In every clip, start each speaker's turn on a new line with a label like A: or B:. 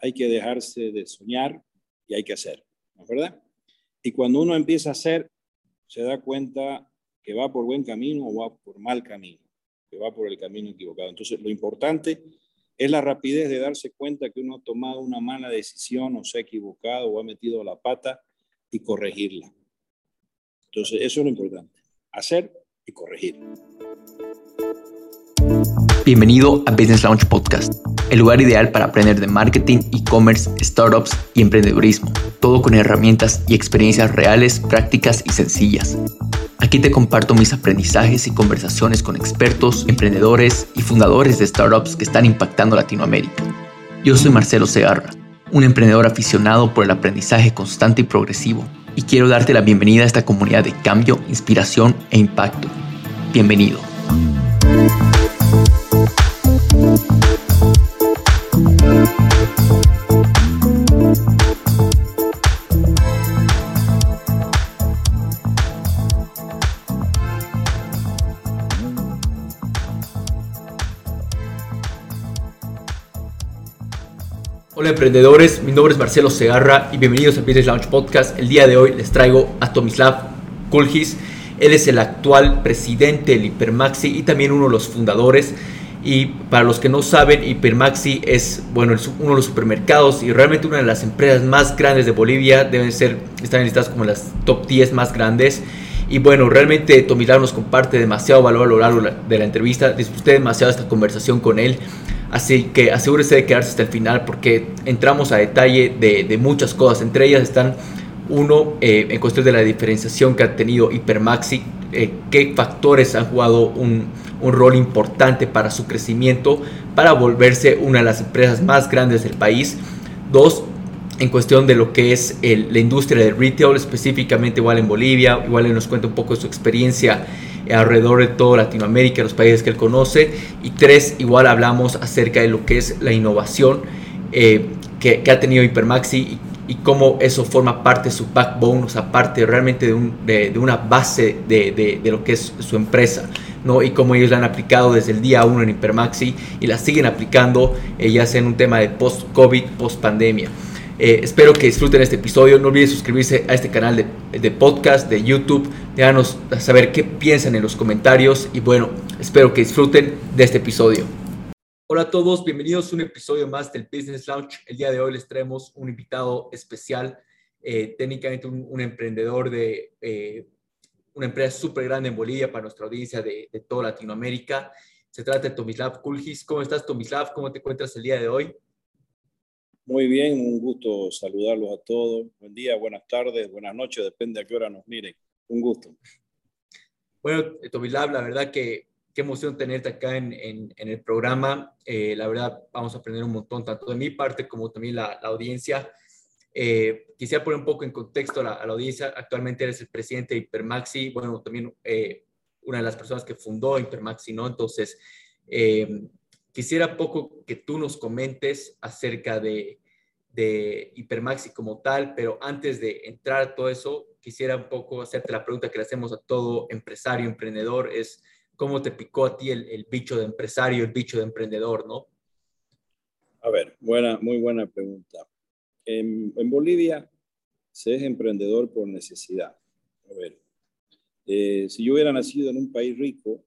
A: hay que dejarse de soñar y hay que hacer, ¿no es verdad? Y cuando uno empieza a hacer, se da cuenta que va por buen camino o va por mal camino, que va por el camino equivocado. Entonces, lo importante es la rapidez de darse cuenta que uno ha tomado una mala decisión o se ha equivocado o ha metido la pata y corregirla. Entonces, eso es lo importante, hacer y corregir.
B: Bienvenido a Business Launch Podcast, el lugar ideal para aprender de marketing, e-commerce, startups y emprendedurismo, todo con herramientas y experiencias reales, prácticas y sencillas. Aquí te comparto mis aprendizajes y conversaciones con expertos, emprendedores y fundadores de startups que están impactando Latinoamérica. Yo soy Marcelo Segarra, un emprendedor aficionado por el aprendizaje constante y progresivo, y quiero darte la bienvenida a esta comunidad de cambio, inspiración e impacto. Bienvenido. Hola emprendedores, mi nombre es Marcelo Segarra y bienvenidos a Business Launch Podcast. El día de hoy les traigo a Tomislav Kulgis. Él es el actual presidente del Hipermaxi y también uno de los fundadores. Y para los que no saben, Hipermaxi es bueno, uno de los supermercados y realmente una de las empresas más grandes de Bolivia. Deben ser, están listadas como las top 10 más grandes. Y bueno, realmente Tomislav nos comparte demasiado valor a lo largo de la entrevista. Disfruté demasiado esta conversación con él. Así que asegúrese de quedarse hasta el final porque entramos a detalle de, muchas cosas. Entre ellas están, uno, eh, en cuestión de la diferenciación que ha tenido Hipermaxi, eh, qué factores han jugado un, rol importante para su crecimiento, para volverse una de las empresas más grandes del país. Dos, en cuestión de lo que es la industria del retail, específicamente igual en Bolivia, igual él nos cuenta un poco de su experiencia alrededor de toda Latinoamérica, los países que él conoce. Y tres, igual hablamos acerca de lo que es la innovación eh, que, ha tenido Hypermaxi y, y, cómo eso forma parte de su backbone, o sea, parte realmente de, un, de, una base de, de, lo que es su empresa. ¿no? y cómo ellos la han aplicado desde el día uno en Hypermaxi y la siguen aplicando eh, ya sea en un tema de post-COVID, post-pandemia. Eh, espero que disfruten este episodio. No olviden suscribirse a este canal de, podcast, de YouTube. Déjanos saber qué piensan en los comentarios. Y bueno, espero que disfruten de este episodio. Hola a todos, bienvenidos a un episodio más del Business Launch. El día de hoy les traemos un invitado especial, eh, técnicamente un, emprendedor de eh, una empresa súper grande en Bolivia para nuestra audiencia de, de toda Latinoamérica. Se trata de Tomislav Kulgis. ¿Cómo estás, Tomislav? ¿Cómo te encuentras el día de hoy?
A: Muy bien, un gusto saludarlos a todos. Buen día, buenas tardes, buenas noches, depende a qué hora nos miren. Un gusto.
B: Bueno, Tobilab, la verdad que qué emoción tenerte acá en, en, el programa. Eh, la verdad, vamos a aprender un montón, tanto de mi parte como también la, la audiencia. Eh, quisiera poner un poco en contexto a la, audiencia. Actualmente eres el presidente de Hipermaxi, bueno, también eh, una de las personas que fundó Hipermaxi, ¿no? Entonces, quisiera poco que tú nos comentes acerca de, de Hipermaxi como tal, pero antes de entrar a todo eso, quisiera un poco hacerte la pregunta que le hacemos a todo empresario, emprendedor, es cómo te picó a ti el, bicho de empresario, el bicho de emprendedor, ¿no?
A: A ver, buena, muy buena pregunta. En, Bolivia se es emprendedor por necesidad. A ver, eh, si yo hubiera nacido en un país rico,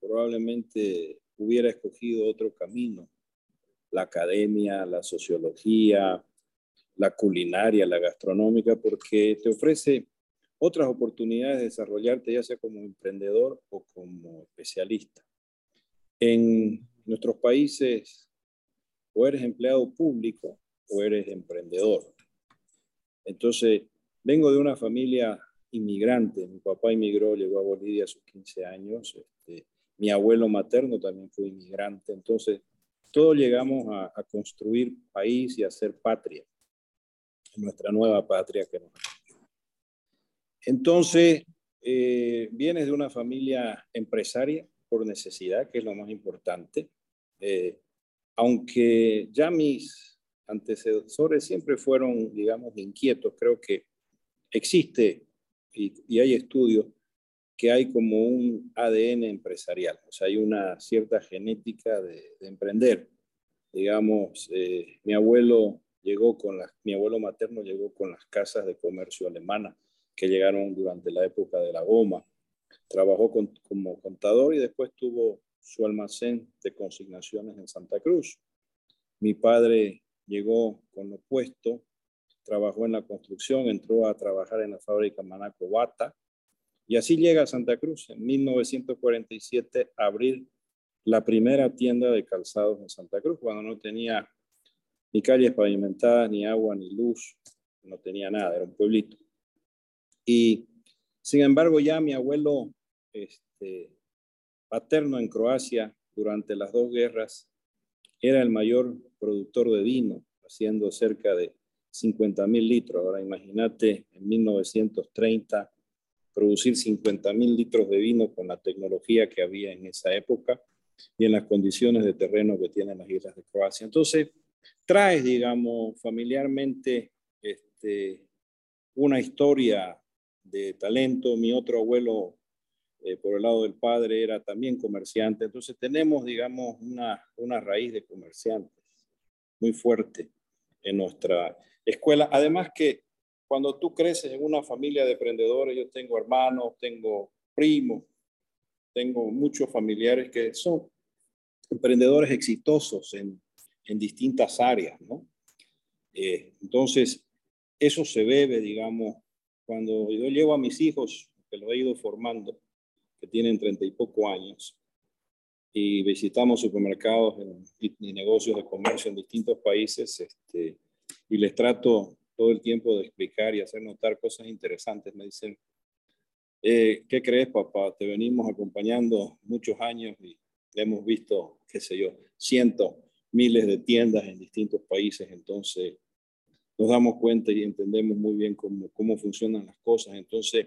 A: probablemente hubiera escogido otro camino la academia, la sociología, la culinaria, la gastronómica, porque te ofrece otras oportunidades de desarrollarte, ya sea como emprendedor o como especialista. En nuestros países, o eres empleado público o eres emprendedor. Entonces, vengo de una familia inmigrante. Mi papá inmigró, llegó a Bolivia a sus 15 años. Este, mi abuelo materno también fue inmigrante. Entonces, todos llegamos a, construir país y a ser patria, nuestra nueva patria que nos Entonces, eh, vienes de una familia empresaria por necesidad, que es lo más importante. Eh, aunque ya mis antecesores siempre fueron, digamos, inquietos, creo que existe y, hay estudios que hay como un ADN empresarial, o sea, hay una cierta genética de, emprender. Digamos, eh, mi abuelo llegó con las, mi abuelo materno llegó con las casas de comercio alemana que llegaron durante la época de la goma. Trabajó como contador y después tuvo su almacén de consignaciones en Santa Cruz. Mi padre llegó con lo puesto, trabajó en la construcción, entró a trabajar en la fábrica Manaco Bata y así llega a Santa Cruz en 1947 a abrir la primera tienda de calzados en Santa Cruz, cuando no tenía ni calles pavimentadas, ni agua, ni luz, no tenía nada, era un pueblito. Y sin embargo, ya mi abuelo este, paterno en Croacia durante las dos guerras era el mayor productor de vino, haciendo cerca de 50 mil litros. Ahora imagínate en 1930 producir 50 mil litros de vino con la tecnología que había en esa época y en las condiciones de terreno que tienen las islas de Croacia. Entonces, traes, digamos, familiarmente este, una historia de talento. Mi otro abuelo, eh, por el lado del padre, era también comerciante. Entonces, tenemos, digamos, una, una raíz de comerciantes muy fuerte en nuestra escuela. Además que cuando tú creces en una familia de emprendedores, yo tengo hermanos, tengo primos, tengo muchos familiares que son emprendedores exitosos en, en distintas áreas, ¿no? Eh, entonces, eso se bebe, digamos, cuando yo llevo a mis hijos, que los he ido formando, que tienen treinta y poco años, y visitamos supermercados y, negocios de comercio en distintos países, este, y les trato todo el tiempo de explicar y hacer notar cosas interesantes. Me dicen, eh, ¿qué crees, papá? Te venimos acompañando muchos años y hemos visto, qué sé yo, cientos, miles de tiendas en distintos países, entonces nos damos cuenta y entendemos muy bien cómo, cómo funcionan las cosas. Entonces,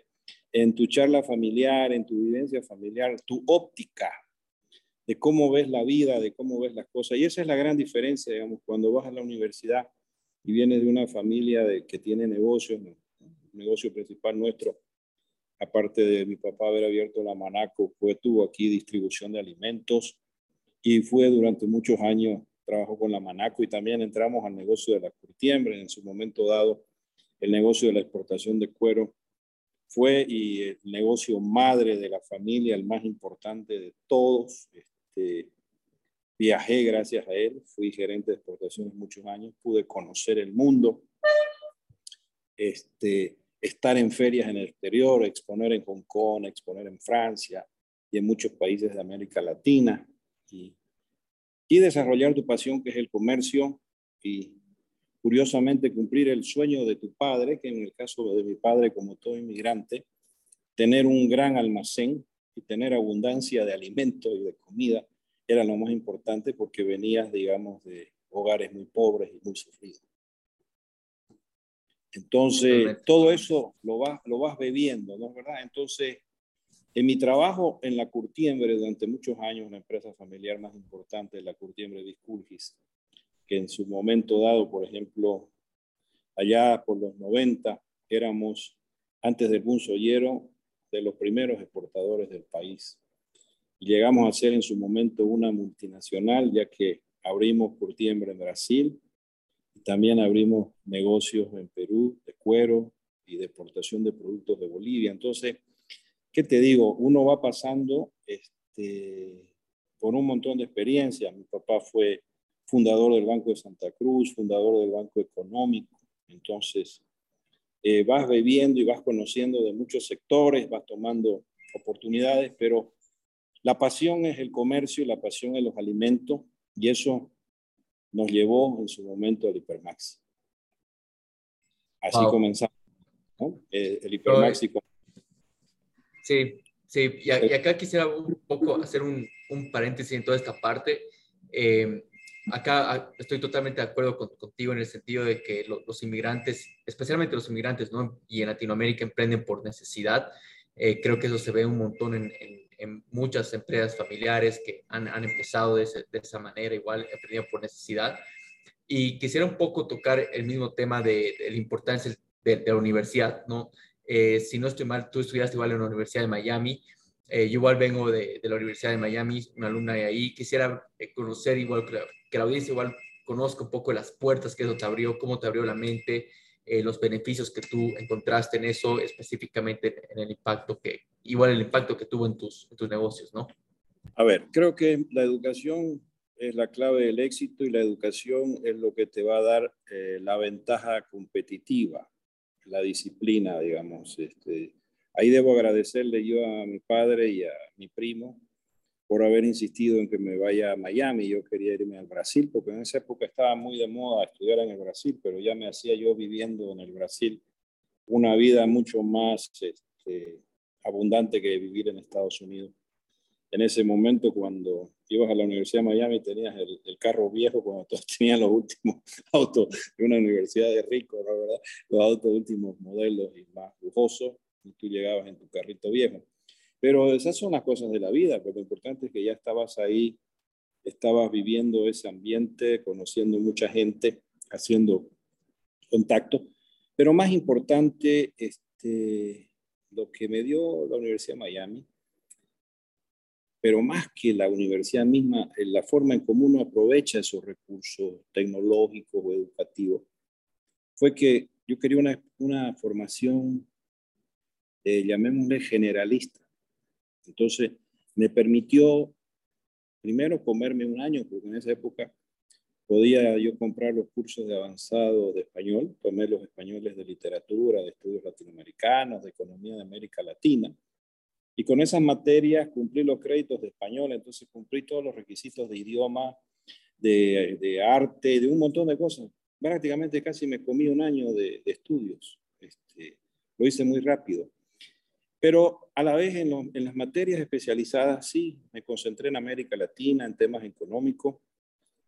A: en tu charla familiar, en tu vivencia familiar, tu óptica de cómo ves la vida, de cómo ves las cosas. Y esa es la gran diferencia, digamos, cuando vas a la universidad y vienes de una familia de, que tiene negocios, el negocio principal nuestro, aparte de mi papá haber abierto la Manaco, fue, tuvo aquí distribución de alimentos y fue durante muchos años, trabajó con la Manaco y también entramos al negocio de la curtiembre, en su momento dado, el negocio de la exportación de cuero fue y el negocio madre de la familia, el más importante de todos, este, viajé gracias a él, fui gerente de exportaciones muchos años, pude conocer el mundo, este, estar en ferias en el exterior, exponer en Hong Kong, exponer en Francia y en muchos países de América Latina. Y, y desarrollar tu pasión que es el comercio y curiosamente cumplir el sueño de tu padre, que en el caso de mi padre como todo inmigrante, tener un gran almacén y tener abundancia de alimentos y de comida era lo más importante porque venías, digamos, de hogares muy pobres y muy sufridos. Entonces, todo eso lo vas, lo vas bebiendo, ¿no es verdad? Entonces, en mi trabajo en la Curtiembre durante muchos años, una empresa familiar más importante, la Curtiembre Disculgis, que en su momento dado, por ejemplo, allá por los 90, éramos, antes del boom soyero, de los primeros exportadores del país. Llegamos a ser en su momento una multinacional, ya que abrimos Curtiembre en Brasil y también abrimos negocios en Perú de cuero y de exportación de productos de Bolivia. Entonces, ¿qué te digo? Uno va pasando este, por un montón de experiencias. Mi papá fue fundador del Banco de Santa Cruz, fundador del Banco Económico. Entonces, eh, vas bebiendo y vas conociendo de muchos sectores, vas tomando oportunidades, pero la pasión es el comercio y la pasión es los alimentos y eso nos llevó en su momento al Hipermaxi. Así comenzamos, ¿no? Eh, el Hipermaxi.
B: Sí, sí, y, acá quisiera un poco hacer un, paréntesis en toda esta parte. Eh, acá ah, estoy totalmente de acuerdo contigo en el sentido de que los inmigrantes, especialmente los inmigrantes, ¿no? Y en Latinoamérica emprenden por necesidad. Eh, creo que eso se ve un montón en, en muchas empresas familiares que han, han empezado de, de, esa manera, igual emprendiendo por necesidad. Y quisiera un poco tocar el mismo tema de, la importancia de, la universidad, ¿no? Eh, si no estoy mal, tú estudiaste igual en la Universidad de Miami, eh, yo igual vengo de, la Universidad de Miami, una alumna de ahí, quisiera eh, conocer igual que la, audiencia igual conozca un poco las puertas que eso te abrió, cómo te abrió la mente, eh, los beneficios que tú encontraste en eso, específicamente en el impacto que, igual el impacto que tuvo en tus, tus negocios, ¿no?
A: A ver, creo que la educación es la clave del éxito y la educación es lo que te va a dar eh, la ventaja competitiva, la disciplina, digamos. Este, ahí debo agradecerle yo a mi padre y a mi primo por haber insistido en que me vaya a Miami. Yo quería irme al Brasil, porque en esa época estaba muy de moda estudiar en el Brasil, pero ya me hacía yo viviendo en el Brasil una vida mucho más este, abundante que vivir en Estados Unidos. En ese momento, cuando ibas a la Universidad de Miami, tenías el, carro viejo, cuando todos tenían los últimos autos de una universidad de ricos, ¿verdad? Los autos últimos modelos y más lujosos, y tú llegabas en tu carrito viejo. Pero esas son las cosas de la vida, pero lo importante es que ya estabas ahí, estabas viviendo ese ambiente, conociendo mucha gente, haciendo contacto. Pero más importante, este, lo que me dio la Universidad de Miami, pero más que la universidad misma, la forma en cómo uno aprovecha esos recursos tecnológicos o educativos, fue que yo quería una, una formación, eh, llamémosle generalista. Entonces, me permitió primero comerme un año, porque en esa época podía yo comprar los cursos de avanzado de español, tomé los españoles de literatura, de estudios latinoamericanos, de economía de América Latina, y con esas materias cumplí los créditos de español, entonces cumplí todos los requisitos de idioma, de, arte, de un montón de cosas. Prácticamente casi me comí un año de, estudios. Este, lo hice muy rápido. Pero a la vez en, las materias especializadas sí, me concentré en América Latina, en temas económicos.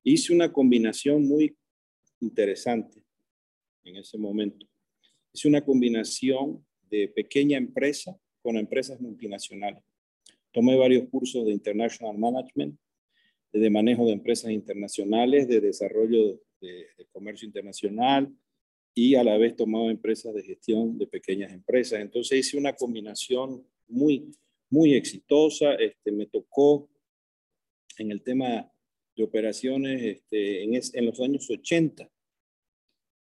A: Hice una combinación muy interesante en ese momento. Hice una combinación de pequeña empresa con empresas multinacionales. Tomé varios cursos de International Management, de manejo de empresas internacionales, de desarrollo de, comercio internacional, y a la vez tomaba empresas de gestión de pequeñas empresas. Entonces hice una combinación muy, muy exitosa. Este, me tocó en el tema de operaciones este, en, los años 80.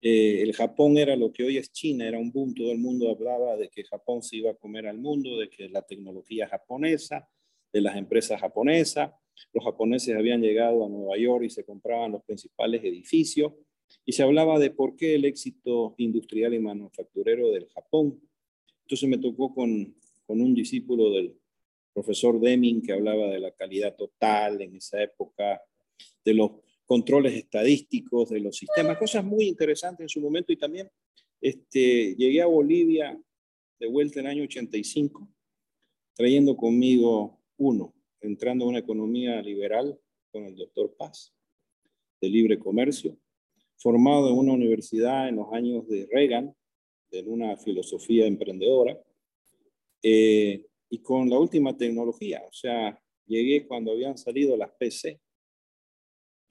A: Eh, el Japón era lo que hoy es China, era un boom, todo el mundo hablaba de que Japón se iba a comer al mundo, de que la tecnología japonesa, de las empresas japonesas, los japoneses habían llegado a Nueva York y se compraban los principales edificios y se hablaba de por qué el éxito industrial y manufacturero del Japón. Entonces me tocó con, con un discípulo del profesor Deming que hablaba de la calidad total en esa época, de los controles estadísticos, de los sistemas, cosas muy interesantes en su momento y también este, llegué a Bolivia de vuelta en el año 85, trayendo conmigo uno, entrando a una economía liberal con el doctor Paz, de libre comercio, formado en una universidad en los años de Reagan, en una filosofía emprendedora, eh, y con la última tecnología. O sea, llegué cuando habían salido las PC.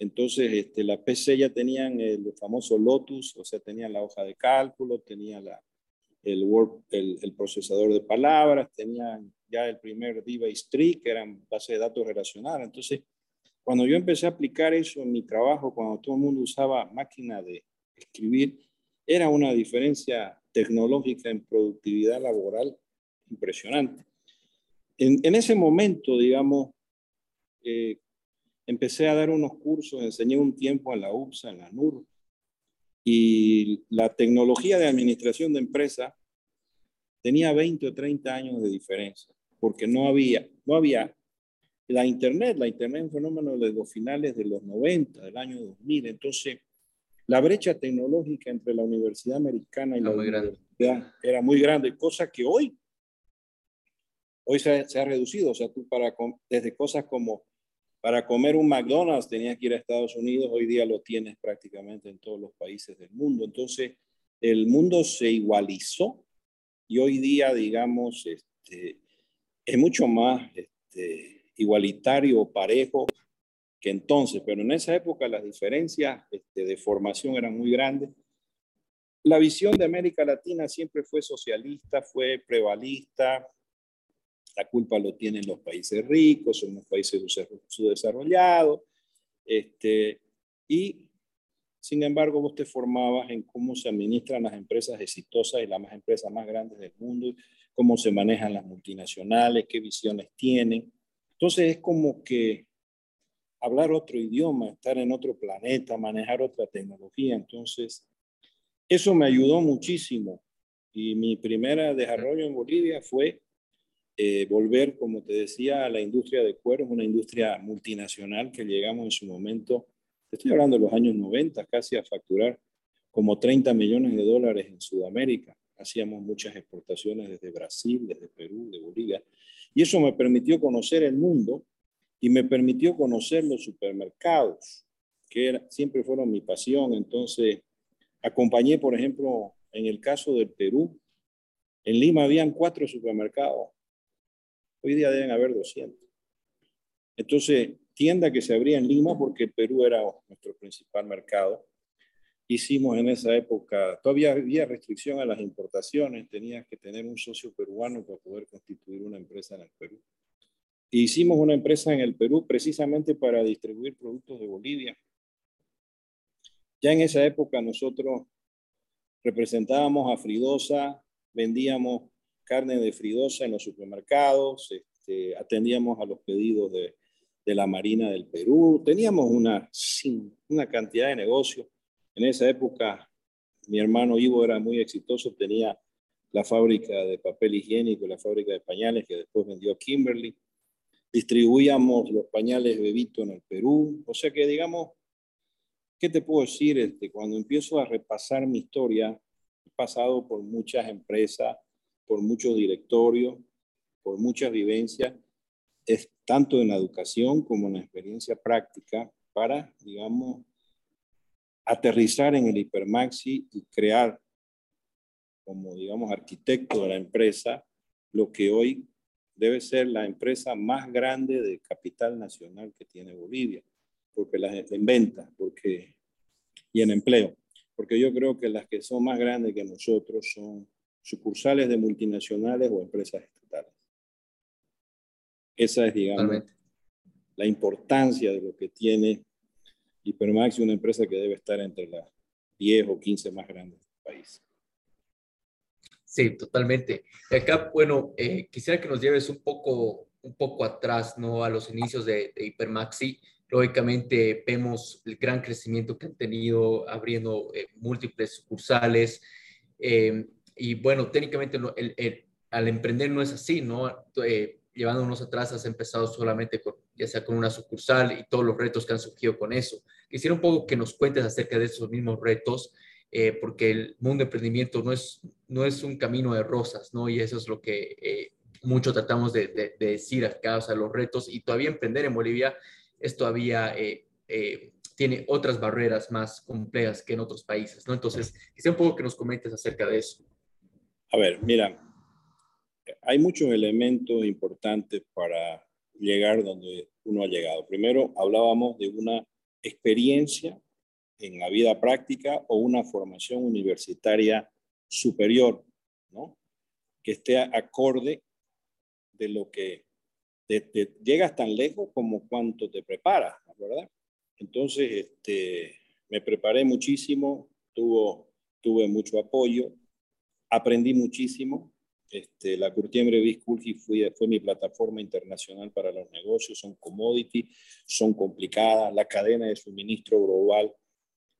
A: Entonces, este, las PC ya tenían el famoso Lotus, o sea, tenían la hoja de cálculo, tenían la, el, Word, el, el, procesador de palabras, tenían ya el primer device tree, que eran base de datos relacionales. Entonces, cuando yo empecé a aplicar eso en mi trabajo, cuando todo el mundo usaba máquina de escribir, era una diferencia tecnológica en productividad laboral impresionante. En, ese momento, digamos, eh, empecé a dar unos cursos, enseñé un tiempo en la UPSA, en la NUR, y la tecnología de administración de empresa tenía 20 o 30 años de diferencia, porque no había, no había la Internet, la Internet es un fenómeno de los finales de los 90, del año 2000. Entonces, la brecha tecnológica entre la Universidad Americana y la Universidad era muy grande, cosa que hoy, hoy se, ha reducido. O sea, tú para, desde cosas como para comer un McDonald's tenías que ir a Estados Unidos, hoy día lo tienes prácticamente en todos los países del mundo. Entonces, el mundo se igualizó y hoy día, digamos, este, es mucho más... Este, igualitario parejo que entonces, pero en esa época las diferencias este, de formación eran muy grandes. La visión de América Latina siempre fue socialista, fue prevalista, la culpa lo tienen los países ricos, son los países subdesarrollados, este, y Sin embargo, vos te formabas en cómo se administran las empresas exitosas y las empresas más grandes del mundo, cómo se manejan las multinacionales, qué visiones tienen. Entonces es como que hablar otro idioma, estar en otro planeta, manejar otra tecnología. Entonces, eso me ayudó muchísimo. Y mi primer desarrollo en Bolivia fue eh, volver, como te decía, a la industria de cuero, una industria multinacional que llegamos en su momento estoy hablando de los años 90, casi a facturar como 30 millones de dólares en Sudamérica. Hacíamos muchas exportaciones desde Brasil, desde Perú, de Bolivia. Y eso me permitió conocer el mundo y me permitió conocer los supermercados, que siempre fueron mi pasión. Entonces, acompañé, por ejemplo, en el caso del Perú, en Lima habían cuatro supermercados. Hoy día deben haber 200. Entonces, tienda que se abría en Lima porque Perú era nuestro principal mercado. Hicimos en esa época, todavía había restricción a las importaciones, tenías que tener un socio peruano para poder constituir una empresa en el Perú. hicimos una empresa en el Perú precisamente para distribuir productos de Bolivia. Ya en esa época nosotros representábamos a Fridosa, vendíamos carne de Fridosa en los supermercados, este, atendíamos a los pedidos de, la Marina del Perú. Teníamos una, una cantidad de negocios. En esa época, mi hermano Ivo era muy exitoso, tenía la fábrica de papel higiénico, la fábrica de pañales que después vendió Kimberly. Distribuíamos los pañales Bebito en el Perú. O sea que, digamos, ¿qué te puedo decir? Este, cuando empiezo a repasar mi historia, he pasado por muchas empresas, por muchos directorios, por muchas vivencias es tanto en la educación como en la experiencia práctica para, digamos, aterrizar en el hipermaxi y crear como, digamos, arquitecto de la empresa lo que hoy debe ser la empresa más grande de capital nacional que tiene Bolivia, porque la, en venta porque, y en empleo, porque yo creo que las que son más grandes que nosotros son sucursales de multinacionales o empresas estatales. Esa es, digamos, la importancia de lo que tiene Hipermax, una empresa que debe estar entre las 10 o 15 más grandes del país.
B: Sí, totalmente. Y acá, bueno, eh, quisiera que nos lleves un poco, un poco atrás, ¿no? A los inicios de, Hipermaxi. Lógicamente vemos el gran crecimiento que han tenido abriendo eh, múltiples sucursales. Eh, y bueno, técnicamente al emprender no es así, ¿no? llevándonos atrás, has empezado solamente con, ya sea con una sucursal y todos los retos que han surgido con eso. Quisiera un poco que nos cuentes acerca de esos mismos retos, eh, porque el mundo de emprendimiento no es, no es un camino de rosas, ¿no? Y eso es lo que eh, mucho tratamos de, de, decir acá, o sea, los retos, y todavía emprender en Bolivia es todavía... Eh, tiene otras barreras más complejas que en otros países, ¿no? Entonces, quisiera un poco que nos comentes acerca de eso.
A: A ver, mira, hay muchos elementos importantes para llegar donde uno ha llegado. Primero, hablábamos de una experiencia en la vida práctica o una formación universitaria superior, ¿no? Que esté acorde de lo que llegas tan lejos como cuánto te preparas, ¿verdad? Entonces, este, me preparé muchísimo, tuve mucho apoyo, aprendí muchísimo, este, la Courtier Brevis fue, fue mi plataforma internacional para los negocios, son commodity, son complicadas, la cadena de suministro global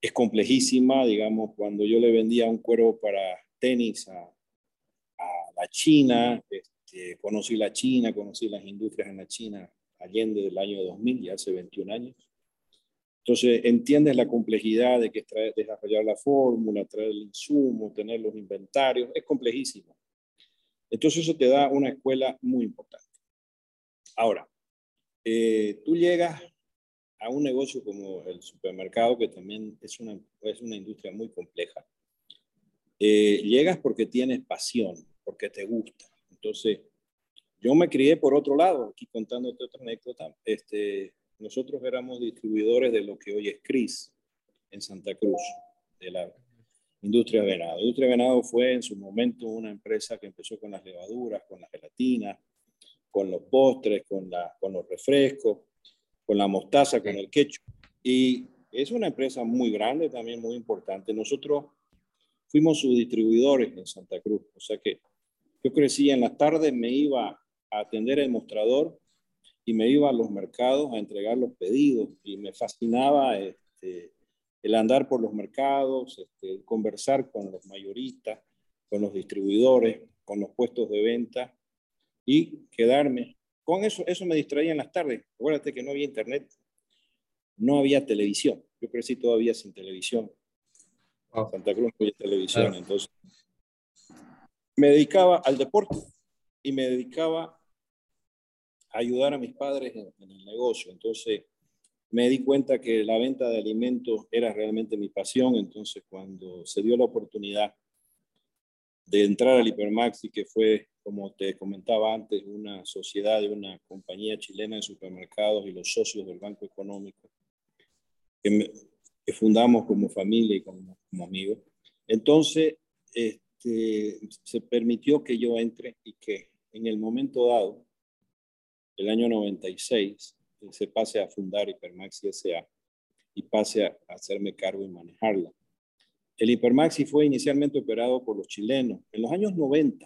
A: es complejísima, digamos, cuando yo le vendía un cuero para tenis a, la China, este, conocí la China, conocí las industrias en la China allende del año 2000, ya hace 21 años. Entonces, entiendes la complejidad de que es desarrollar la fórmula, traer el insumo, tener los inventarios, es complejísimo. Entonces eso te da una escuela muy importante. Ahora, eh, tú llegas a un negocio como el supermercado, que también es una, es una industria muy compleja. Eh, llegas porque tienes pasión, porque te gusta. Entonces, yo me crié por otro lado, aquí contándote otra anécdota. Este, nosotros éramos distribuidores de lo que hoy es CRIS en Santa Cruz, de la Industria Venado. Industria Venado fue en su momento una empresa que empezó con las levaduras, con la gelatina, con los postres, con, la, con los refrescos, con la mostaza, con el ketchup. Y es una empresa muy grande, también muy importante. Nosotros fuimos sus distribuidores en Santa Cruz, o sea que yo crecí en las tardes, me iba a atender el mostrador y me iba a los mercados a entregar los pedidos y me fascinaba este, el andar por los mercados, este, conversar con los mayoristas, con los distribuidores, con los puestos de venta y quedarme. Con eso, eso me distraía en las tardes. Acuérdate que no había internet, no había televisión. Yo crecí todavía sin televisión. Santa Cruz no había televisión, entonces me dedicaba al deporte y me dedicaba ayudar a mis padres en, en el negocio. Entonces, me di cuenta que la venta de alimentos era realmente mi pasión, entonces cuando se dio la oportunidad de entrar al Hipermaxi, que fue, como te comentaba antes, una sociedad de una compañía chilena de supermercados y los socios del Banco Económico, que, fundamos como familia y como, como amigos. Entonces, este, se permitió que yo entre y que en el momento dado, el año 96, se pase a fundar Hipermaxi SA y pase a hacerme cargo y manejarla. El Hipermaxi fue inicialmente operado por los chilenos. En los años 90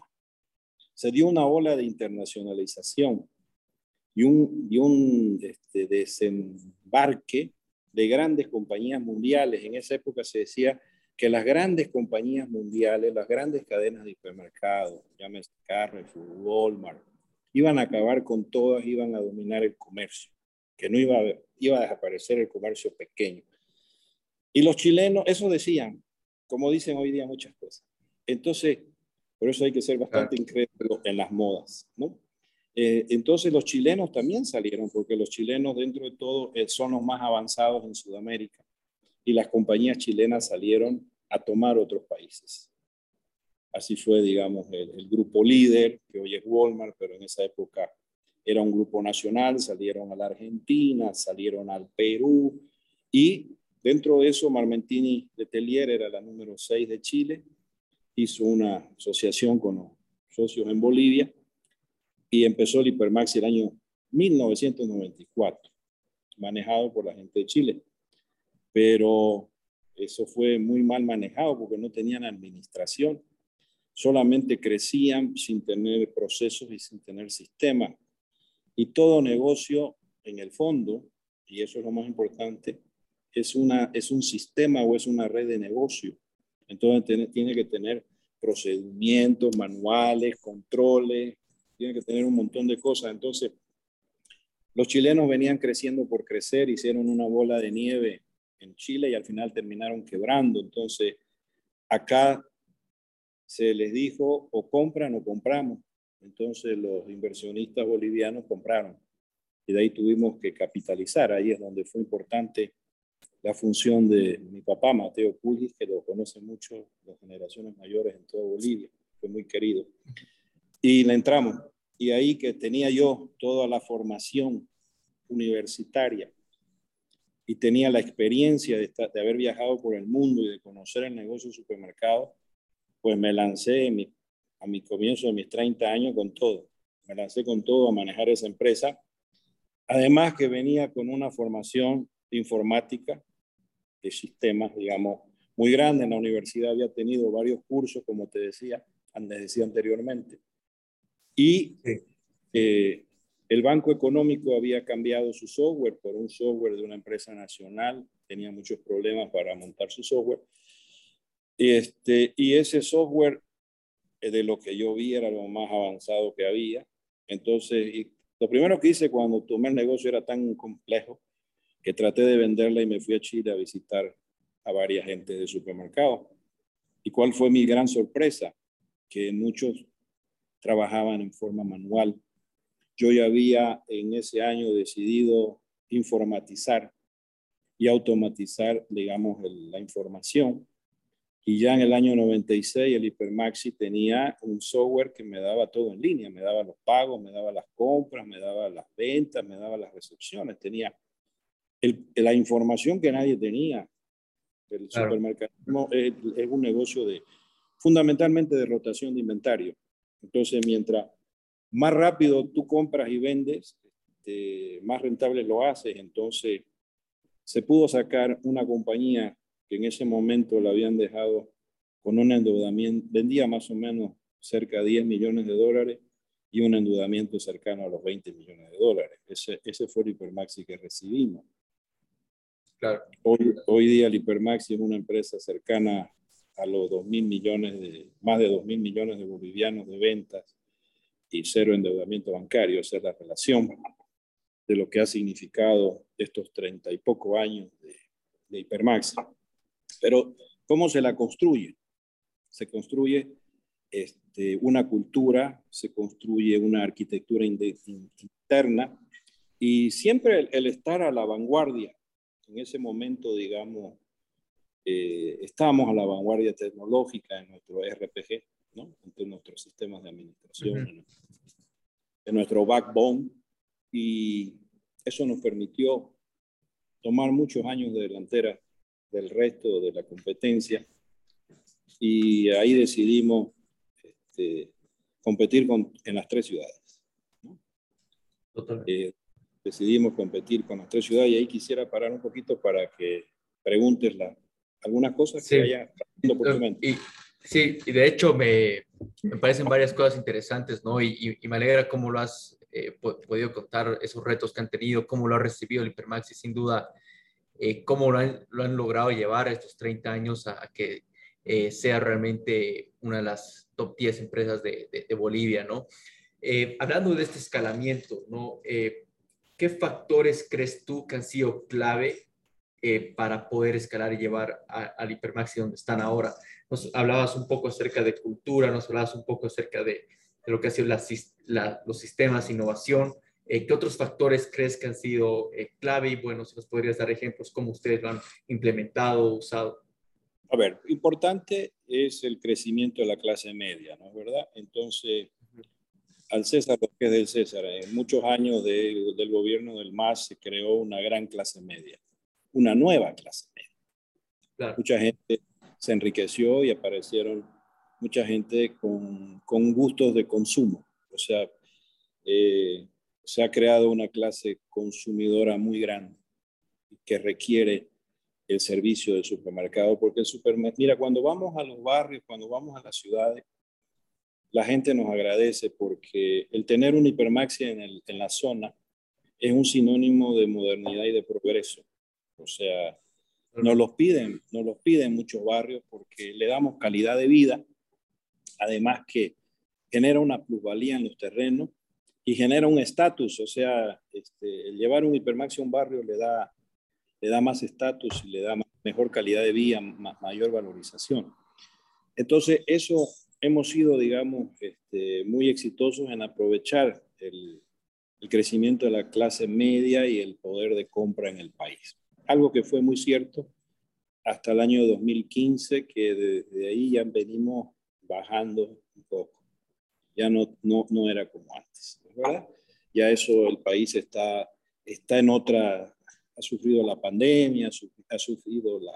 A: se dio una ola de internacionalización y un, este, desembarque de grandes compañías mundiales. En esa época se decía que las grandes compañías mundiales, las grandes cadenas de hipermercados, llámese Carrefour, Walmart, iban a acabar con todas, iban a dominar el comercio que no iba a, iba a desaparecer el comercio pequeño. Y los chilenos, eso decían, como dicen hoy día muchas cosas. Entonces, por eso hay que ser bastante incrédulo en las modas, ¿no? Eh, entonces los chilenos también salieron, porque los chilenos dentro de todo eh, son los más avanzados en Sudamérica y las compañías chilenas salieron a tomar otros países. Así fue, digamos, el, grupo líder, que hoy es Walmart, pero en esa época era un grupo nacional, salieron a la Argentina, salieron al Perú y dentro de eso Marmentini de Telier era la número 6 de Chile, hizo una asociación con los socios en Bolivia y empezó el Hipermaxi el año 1994, manejado por la gente de Chile. Pero eso fue muy mal manejado porque no tenían administración, solamente crecían sin tener procesos y sin tener sistemas y todo negocio, en el fondo, y eso es lo más importante, es, una, es un sistema o es una red de negocio. Entonces tiene, que tener procedimientos, manuales, controles, tiene que tener un montón de cosas. Entonces, los chilenos venían creciendo por crecer, hicieron una bola de nieve en Chile y al final terminaron quebrando. Entonces, acá se les dijo o compran o compramos. Entonces los inversionistas bolivianos compraron y de ahí tuvimos que capitalizar. Ahí es donde fue importante la función de mi papá, Mateo Pulgis, que lo conocen mucho las generaciones mayores en toda Bolivia, fue muy querido. Y le entramos. Y ahí que tenía yo toda la formación universitaria y tenía la experiencia de, de haber viajado por el mundo y de conocer el negocio de supermercado, pues me lancé mi a mi comienzo de mis 30 años con todo. Me lancé con todo a manejar esa empresa. Además que venía con una formación informática de sistemas, digamos, muy grande. En la universidad había tenido varios cursos, como te decía, les decía anteriormente. Y eh, el Banco Económico había cambiado su software por un software de una empresa nacional. Tenía muchos problemas para montar su software. Este, y ese software eh, de lo que yo vi era lo más avanzado que había. Entonces, lo primero que hice cuando tomé el negocio era tan complejo que traté de venderla y me fui a Chile a visitar a varias gente de supermercado. ¿Y cuál fue mi gran sorpresa? Que muchos trabajaban en forma manual. Yo ya había en ese año decidido informatizar y automatizar, digamos, la información y ya en el año 96 el Hipermaxi tenía un software que me daba todo en línea, me daba los pagos, me daba las compras, me daba las ventas, me daba las recepciones, tenía la información que nadie tenía. El supermercado es, es, un negocio de fundamentalmente de rotación de inventario. Entonces, mientras más rápido tú compras y vendes, este, más rentable lo haces. Entonces, se pudo sacar una compañía que en ese momento la habían dejado con un endeudamiento, vendía más o menos cerca de 10 millones de dólares y un endeudamiento cercano a los 20 millones de dólares. Ese, ese fue el hipermaxi que recibimos. Claro. Hoy, hoy día el hipermaxi es una empresa cercana a los 2 mil millones de, más de 2 mil millones de bolivianos de ventas y cero endeudamiento bancario. Esa es la relación de lo que ha significado estos 30 y poco años de, de hipermaxi. Pero, ¿cómo se la construye? Se construye este, una cultura, se construye una arquitectura interna y siempre el, estar a la vanguardia. En ese momento, digamos, eh, estábamos a la vanguardia tecnológica en nuestro RPG, ¿no? en nuestros sistemas de administración, en nuestro backbone, y eso nos permitió tomar muchos años de delantera del resto de la competencia y ahí decidimos este, competir con, en las tres ciudades. Eh, decidimos competir con las tres ciudades y ahí quisiera parar un poquito para que preguntes la, algunas cosas que haya
B: y, Sí, y de hecho me, me, parecen varias cosas interesantes, ¿no? Y, y, me alegra cómo lo has eh, podido contar, esos retos que han tenido, cómo lo ha recibido el Hipermaxi, sin duda, eh, cómo lo han, lo han, logrado llevar estos 30 años a, a que eh, sea realmente una de las top 10 empresas de, de, Bolivia, ¿no? Eh, hablando de este escalamiento, ¿no? Eh, ¿Qué factores crees tú que han sido clave para poder escalar y llevar al Hipermaxi donde están ahora? Nos hablabas un poco acerca de cultura, nos hablabas un poco acerca de, de lo que ha sido la, los sistemas, innovación. ¿Qué otros factores crees que han sido clave? Y bueno, si nos podrías dar ejemplos, cómo ustedes lo han implementado, usado.
A: A ver, importante es el crecimiento de la clase media, ¿no es verdad? Entonces, al César lo que es del César, en muchos años del gobierno del MAS se creó una gran clase media, una nueva clase media. Mucha gente se enriqueció y aparecieron mucha gente con, con gustos de consumo. O sea, eh, se ha creado una clase consumidora muy grande que requiere el servicio del supermercado, porque el supermercado, mira, cuando vamos a los barrios, cuando vamos a las ciudades, la gente nos agradece porque el tener un hipermaxi en, el, en la zona es un sinónimo de modernidad y de progreso. O sea, nos los piden, nos los piden muchos barrios porque le damos calidad de vida, además que genera una plusvalía en los terrenos y genera un estatus, o sea, este, el llevar un hipermaxi a un barrio le da le da más estatus y le da mejor calidad de vida, mayor valorización. Entonces, eso hemos sido, digamos, este, muy exitosos en aprovechar el, crecimiento de la clase media y el poder de compra en el país. Algo que fue muy cierto hasta el año 2015, que de, ahí ya venimos bajando un poco. Ya no, no, no era como antes, ¿verdad? Ya eso, el país está, está en otra ha sufrido la pandemia, ha sufrido la,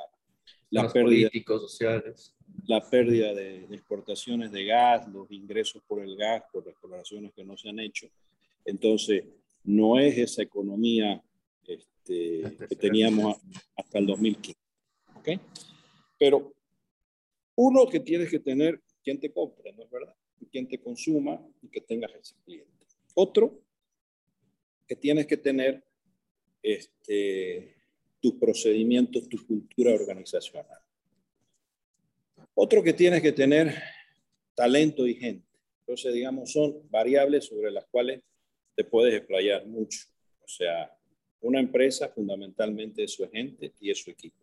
A: la pérdida,
B: sociales.
A: la pérdida de, exportaciones de gas, los ingresos por el gas, por las exploraciones que no se han hecho. Entonces, no es esa economía este, que teníamos hasta el 2015. ¿okay? Pero uno que tienes que tener quien te compre, ¿no es verdad? Quien te consuma y que tengas ese cliente. Otro que tienes que tener este, tus procedimientos, tu cultura organizacional. Otro que tienes que tener talento y gente. Entonces, digamos, son variables sobre las cuales te puedes explayar mucho. O sea, una empresa fundamentalmente es su gente y es su equipo.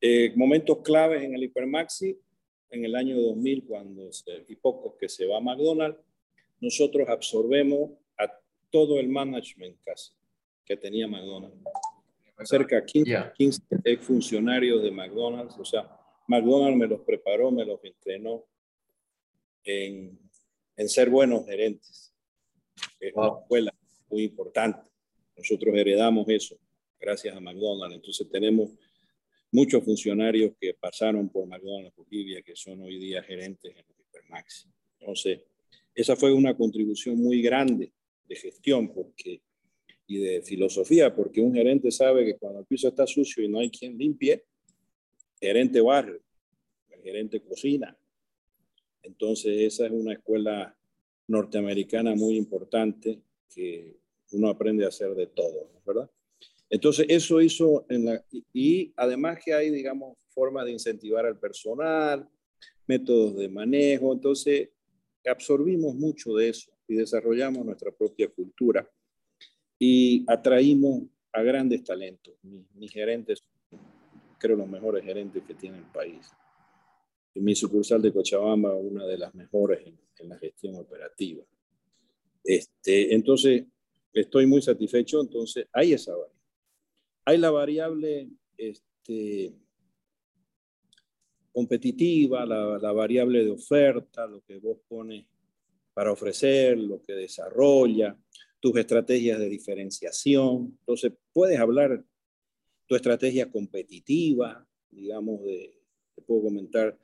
A: Eh, momentos claves en el Hipermaxi, en el año 2000, cuando se, y pocos que se va a McDonald's, nosotros absorbemos a todo el management casi que tenía McDonald's. Cerca de 15, 15 funcionarios de McDonald's, o sea, McDonald's me los preparó, me los entrenó en, en ser buenos gerentes. Es una escuela muy importante. Nosotros heredamos eso gracias a McDonald's. Entonces tenemos muchos funcionarios que pasaron por McDonald's Bolivia, que son hoy día gerentes en el Hipermax. Entonces, esa fue una contribución muy grande de gestión, porque y de filosofía, porque un gerente sabe que cuando el piso está sucio y no hay quien limpie, gerente barrio, el gerente cocina. Entonces esa es una escuela norteamericana muy importante que uno aprende a hacer de todo, ¿verdad? Entonces, eso hizo, la, y además que hay, digamos, formas de incentivar al personal, métodos de manejo, entonces absorbimos mucho de eso y desarrollamos nuestra propia cultura y atraímos a grandes talentos. Mis, gerentes, creo los mejores gerentes que tiene el país. En mi sucursal de Cochabamba, una de las mejores en, en la gestión operativa. Este, entonces, estoy muy satisfecho, entonces hay esa variable. Hay la variable este, competitiva, la, la, variable de oferta, lo que vos pones para ofrecer, lo que desarrolla, tus estrategias de diferenciación. Entonces, puedes hablar tu estrategia competitiva, digamos, de, te puedo comentar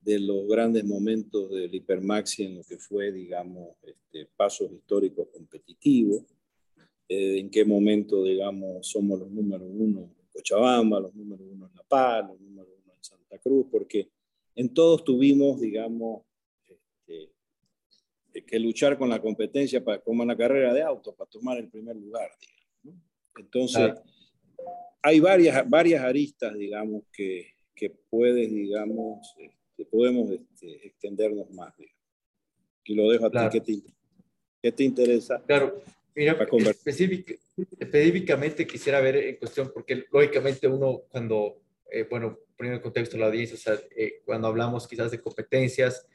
A: de los grandes momentos del Hipermaxi en lo que fue, digamos, este, pasos históricos competitivos eh, en qué momento, digamos, somos los números uno en Cochabamba, los números uno en La Paz, los en Santa Cruz, porque en todos tuvimos, digamos, este, que luchar con la competencia para, como en la carrera de auto, para tomar el primer lugar, digamos. Entonces, hay varias, varias aristas, digamos, que, que puedes, digamos, este, podemos este, extendernos más, digamos. Y lo dejo a ti, ¿qué te, ¿qué te interesa?
B: Claro, Mira, específicamente quisiera ver en cuestión, porque lógicamente uno cuando, eh, bueno, poniendo en contexto la audiencia, o sea, eh, cuando hablamos quizás de competencias,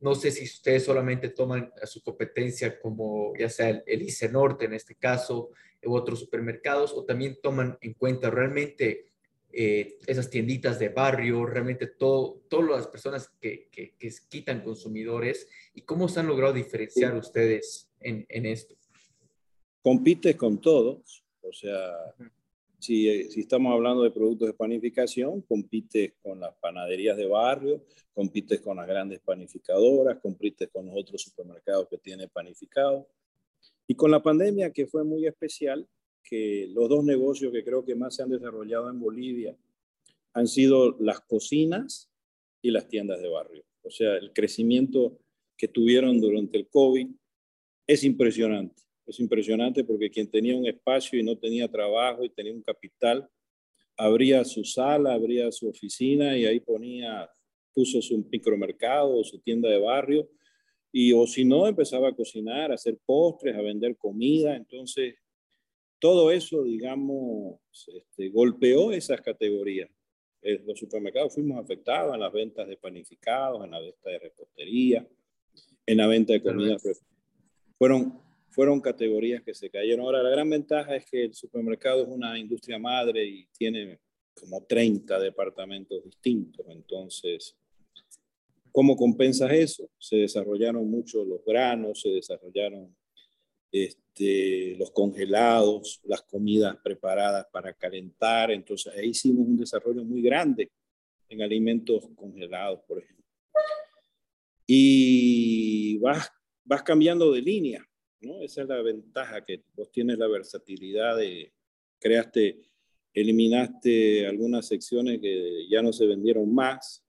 B: no sé si ustedes solamente toman a su competencia como ya sea el, el ICE Norte en este caso, u otros supermercados, o también toman en cuenta realmente eh, esas tienditas de barrio, realmente todo, todas las personas que, que, que, quitan consumidores y cómo se han logrado diferenciar ustedes en, en esto
A: compites con todos, o sea, si, si, estamos hablando de productos de panificación, compites con las panaderías de barrio, compites con las grandes panificadoras, compites con los otros supermercados que tienen panificado. Y con la pandemia, que fue muy especial, que los dos negocios que creo que más se han desarrollado en Bolivia han sido las cocinas y las tiendas de barrio. O sea, el crecimiento que tuvieron durante el COVID es impresionante. Es impresionante porque quien tenía un espacio y no tenía trabajo y tenía un capital, abría su sala, abría su oficina y ahí ponía, puso su micromercado o su tienda de barrio y o si no empezaba a cocinar, a hacer postres, a vender comida. Entonces, todo eso, digamos, este, golpeó esas categorías. Eh, los supermercados fuimos afectados en las ventas de panificados, en la venta de repostería, en la venta de comida. Fueron fueron categorías que se cayeron. Ahora, la gran ventaja es que el supermercado es una industria madre y tiene como 30 departamentos distintos. Entonces, ¿cómo compensas eso? Se desarrollaron mucho los granos, se desarrollaron este, los congelados, las comidas preparadas para calentar. Entonces, ahí hicimos un desarrollo muy grande en alimentos congelados, por ejemplo. Y vas, vas cambiando de línea. Esa es la ventaja, que vos tienes la versatilidad de, creaste, eliminaste algunas secciones que ya no se vendieron más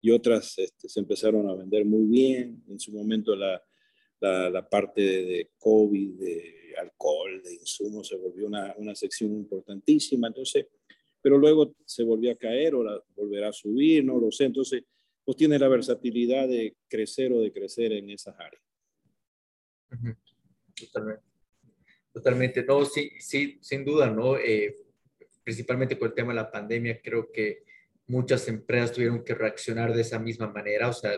A: y otras este, se empezaron a vender muy bien. En su momento la, la, parte de, COVID, de alcohol, de insumos, se volvió una, una sección importantísima. Entonces, pero luego se volvió a caer o la, volverá a subir, no lo sé. Entonces, vos tienes la versatilidad de crecer o de crecer en esas áreas.
B: Totalmente. Totalmente. No, sí, sí, sin duda, ¿no? Eh, principalmente con el tema de la pandemia, creo que muchas empresas tuvieron que reaccionar de esa misma manera, o sea,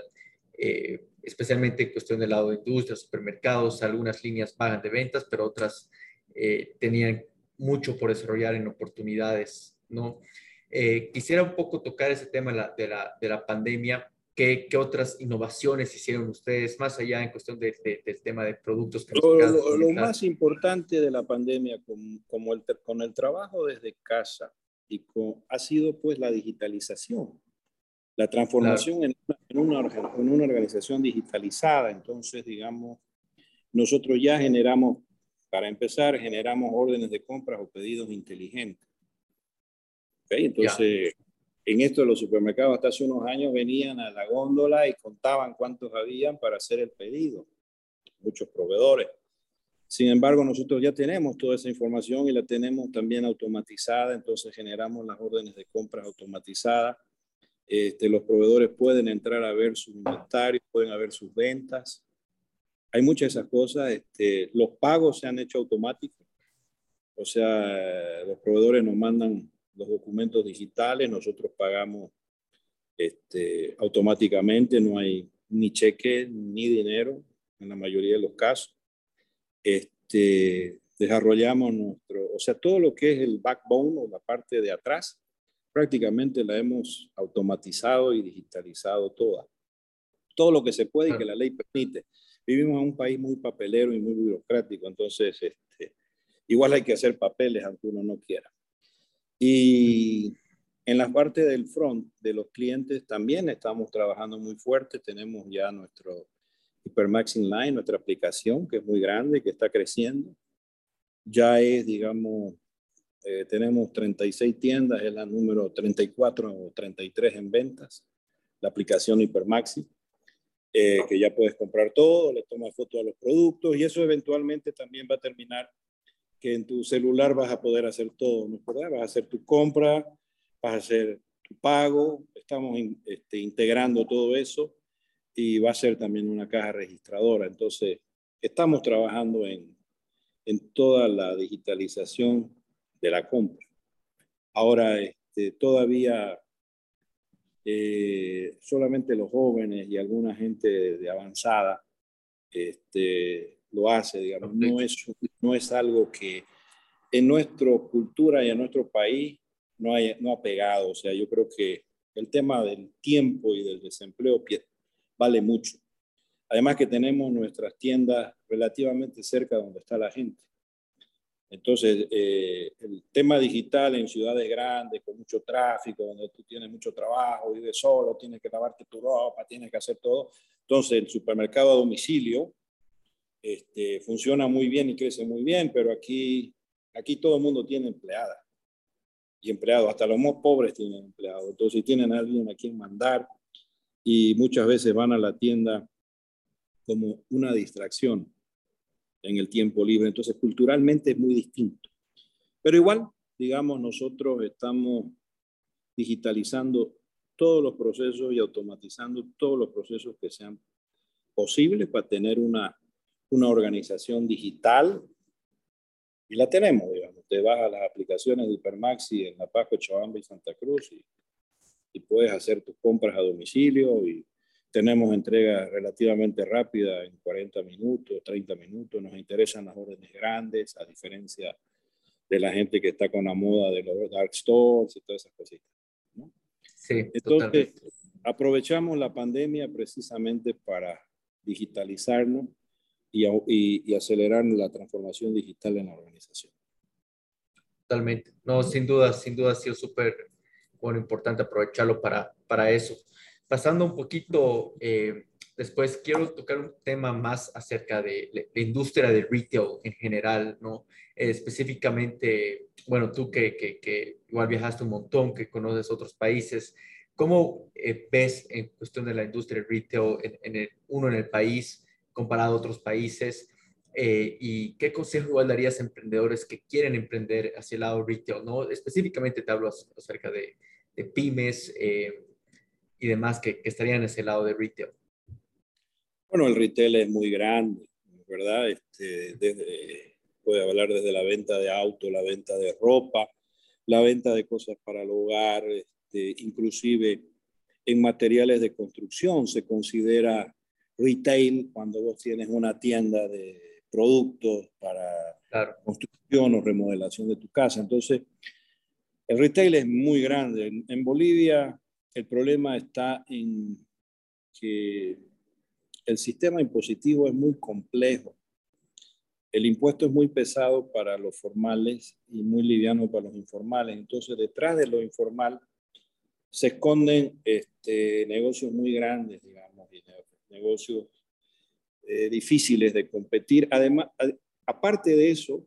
B: eh, especialmente en cuestión del lado de industria, supermercados, algunas líneas pagan de ventas, pero otras eh, tenían mucho por desarrollar en oportunidades, ¿no? quisiera un poco tocar ese tema de la, de la, de la pandemia ¿Qué, otras innovaciones hicieron ustedes más allá en cuestión de, del tema de productos?
A: Que lo, lo, más importante de la pandemia con, como el, con el trabajo desde casa y con, ha sido pues la digitalización, la transformación en, en, una, en una organización digitalizada. Entonces, digamos, nosotros ya generamos Para empezar, generamos órdenes de compras o pedidos inteligentes. Entonces, en esto los supermercados hasta hace unos años venían a la góndola y contaban cuántos habían para hacer el pedido. Muchos proveedores. Sin embargo, nosotros ya tenemos toda esa información y la tenemos también automatizada, entonces generamos las órdenes de compras automatizadas. Este, los proveedores pueden entrar a ver su inventario, pueden ver sus ventas. Hay muchas de esas cosas. Este, los pagos se han hecho automáticos. O sea, los proveedores nos mandan los documentos digitales, nosotros pagamos este, automáticamente, no hay ni cheque ni dinero en la mayoría de los casos este, desarrollamos nuestro, o sea, todo lo que es el backbone o la parte de atrás, prácticamente la hemos automatizado y digitalizado toda. Todo lo que se puede y que la ley permite. Vivimos en un país muy papelero y muy burocrático, entonces este, igual hay que hacer papeles aunque uno no quiera. Y en la parte del front de los clientes también estamos trabajando muy fuerte, tenemos ya nuestro Hypermax Inline, nuestra aplicación, que es muy grande, que está creciendo. Ya es, digamos, eh, tenemos 36 tiendas, es la número 34 o 33 en ventas, la aplicación Hypermaxi, eh, que ya puedes comprar todo, le tomas fotos a los productos y eso eventualmente también va a terminar que en tu celular vas a poder hacer todo, ¿no es verdad? Vas a hacer tu compra, vas a hacer tu pago, estamos este, integrando todo eso y va a ser también una caja registradora. Entonces, estamos trabajando en, en toda la digitalización de la compra. Ahora, este, todavía eh, solamente los jóvenes y alguna gente de avanzada este, lo hace, digamos. No es, no es algo que en nuestra cultura y en nuestro país no, hay, no ha pegado. O sea, yo creo que el tema del tiempo y del desempleo vale mucho. Además que tenemos nuestras tiendas relativamente cerca de donde está la gente. Entonces, eh, el tema digital en ciudades grandes, con mucho tráfico, donde tú tienes mucho trabajo, vives solo, tienes que lavarte tu ropa, tienes que hacer todo. Entonces, el supermercado a domicilio este, funciona muy bien y crece muy bien, pero aquí, aquí todo el mundo tiene empleada y empleado, hasta los más pobres tienen empleados. Entonces, si tienen alguien a quien mandar, y muchas veces van a la tienda como una distracción en el tiempo libre. Entonces, culturalmente es muy distinto. Pero igual, digamos, nosotros estamos digitalizando todos los procesos y automatizando todos los procesos que sean posibles para tener una, una organización digital. Y la tenemos, digamos. Te vas a las aplicaciones de Hipermaxi en La Paz, Cochabamba y Santa Cruz y y puedes hacer tus compras a domicilio y tenemos entrega relativamente rápida en 40 minutos, 30 minutos. Nos interesan las órdenes grandes, a diferencia de la gente que está con la moda de los dark stores y todas esas cositas. Sí, Entonces, aprovechamos la pandemia precisamente para digitalizarnos y, y, y acelerar la transformación digital en la organización.
B: Totalmente. No, sin duda, sin duda ha sido súper bueno, importante aprovecharlo para, para eso. Pasando un poquito, eh, después quiero tocar un tema más acerca de la industria de retail en general, ¿no? específicamente, bueno, tú que, que, que, igual viajaste un montón, que conoces otros países, ¿cómo eh, ves en cuestión de la industria de retail en, el, uno en el país comparado a otros países? Eh, ¿Y qué consejo igual darías a emprendedores que quieren emprender hacia el lado retail? ¿no? Específicamente te hablo acerca de, de pymes eh, y demás que, estarían en ese lado de retail?
A: Bueno, el retail es muy grande, ¿verdad? Este, desde, puede hablar desde la venta de auto, la venta de ropa, la venta de cosas para el hogar, este, inclusive en materiales de construcción se considera retail cuando vos tienes una tienda de productos para construcción o remodelación de tu casa. Entonces, el retail es muy grande. En, Bolivia el problema está en que el sistema impositivo es muy complejo. El impuesto es muy pesado para los formales y muy liviano para los informales. Entonces, detrás de lo informal se esconden este, negocios muy grandes, digamos, negocios eh, difíciles de competir. Además, aparte de eso,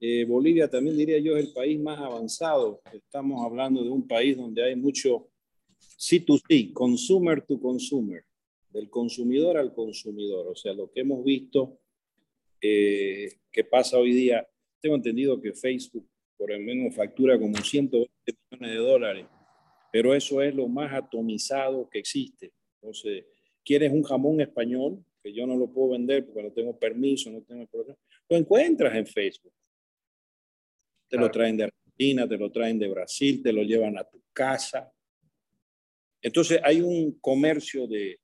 A: eh, Bolivia también diría yo es el país más avanzado. Estamos hablando de un país donde hay mucho C2C, consumer to consumer, del consumidor al consumidor. O sea, lo que hemos visto eh, que pasa hoy día, tengo entendido que Facebook por el menos factura como 120 millones de dólares, pero eso es lo más atomizado que existe. Entonces, ¿quieres un jamón español? Que yo no lo puedo vender porque no tengo permiso, no tengo Lo encuentras en Facebook te lo traen de Argentina, te lo traen de Brasil, te lo llevan a tu casa. Entonces hay un comercio de,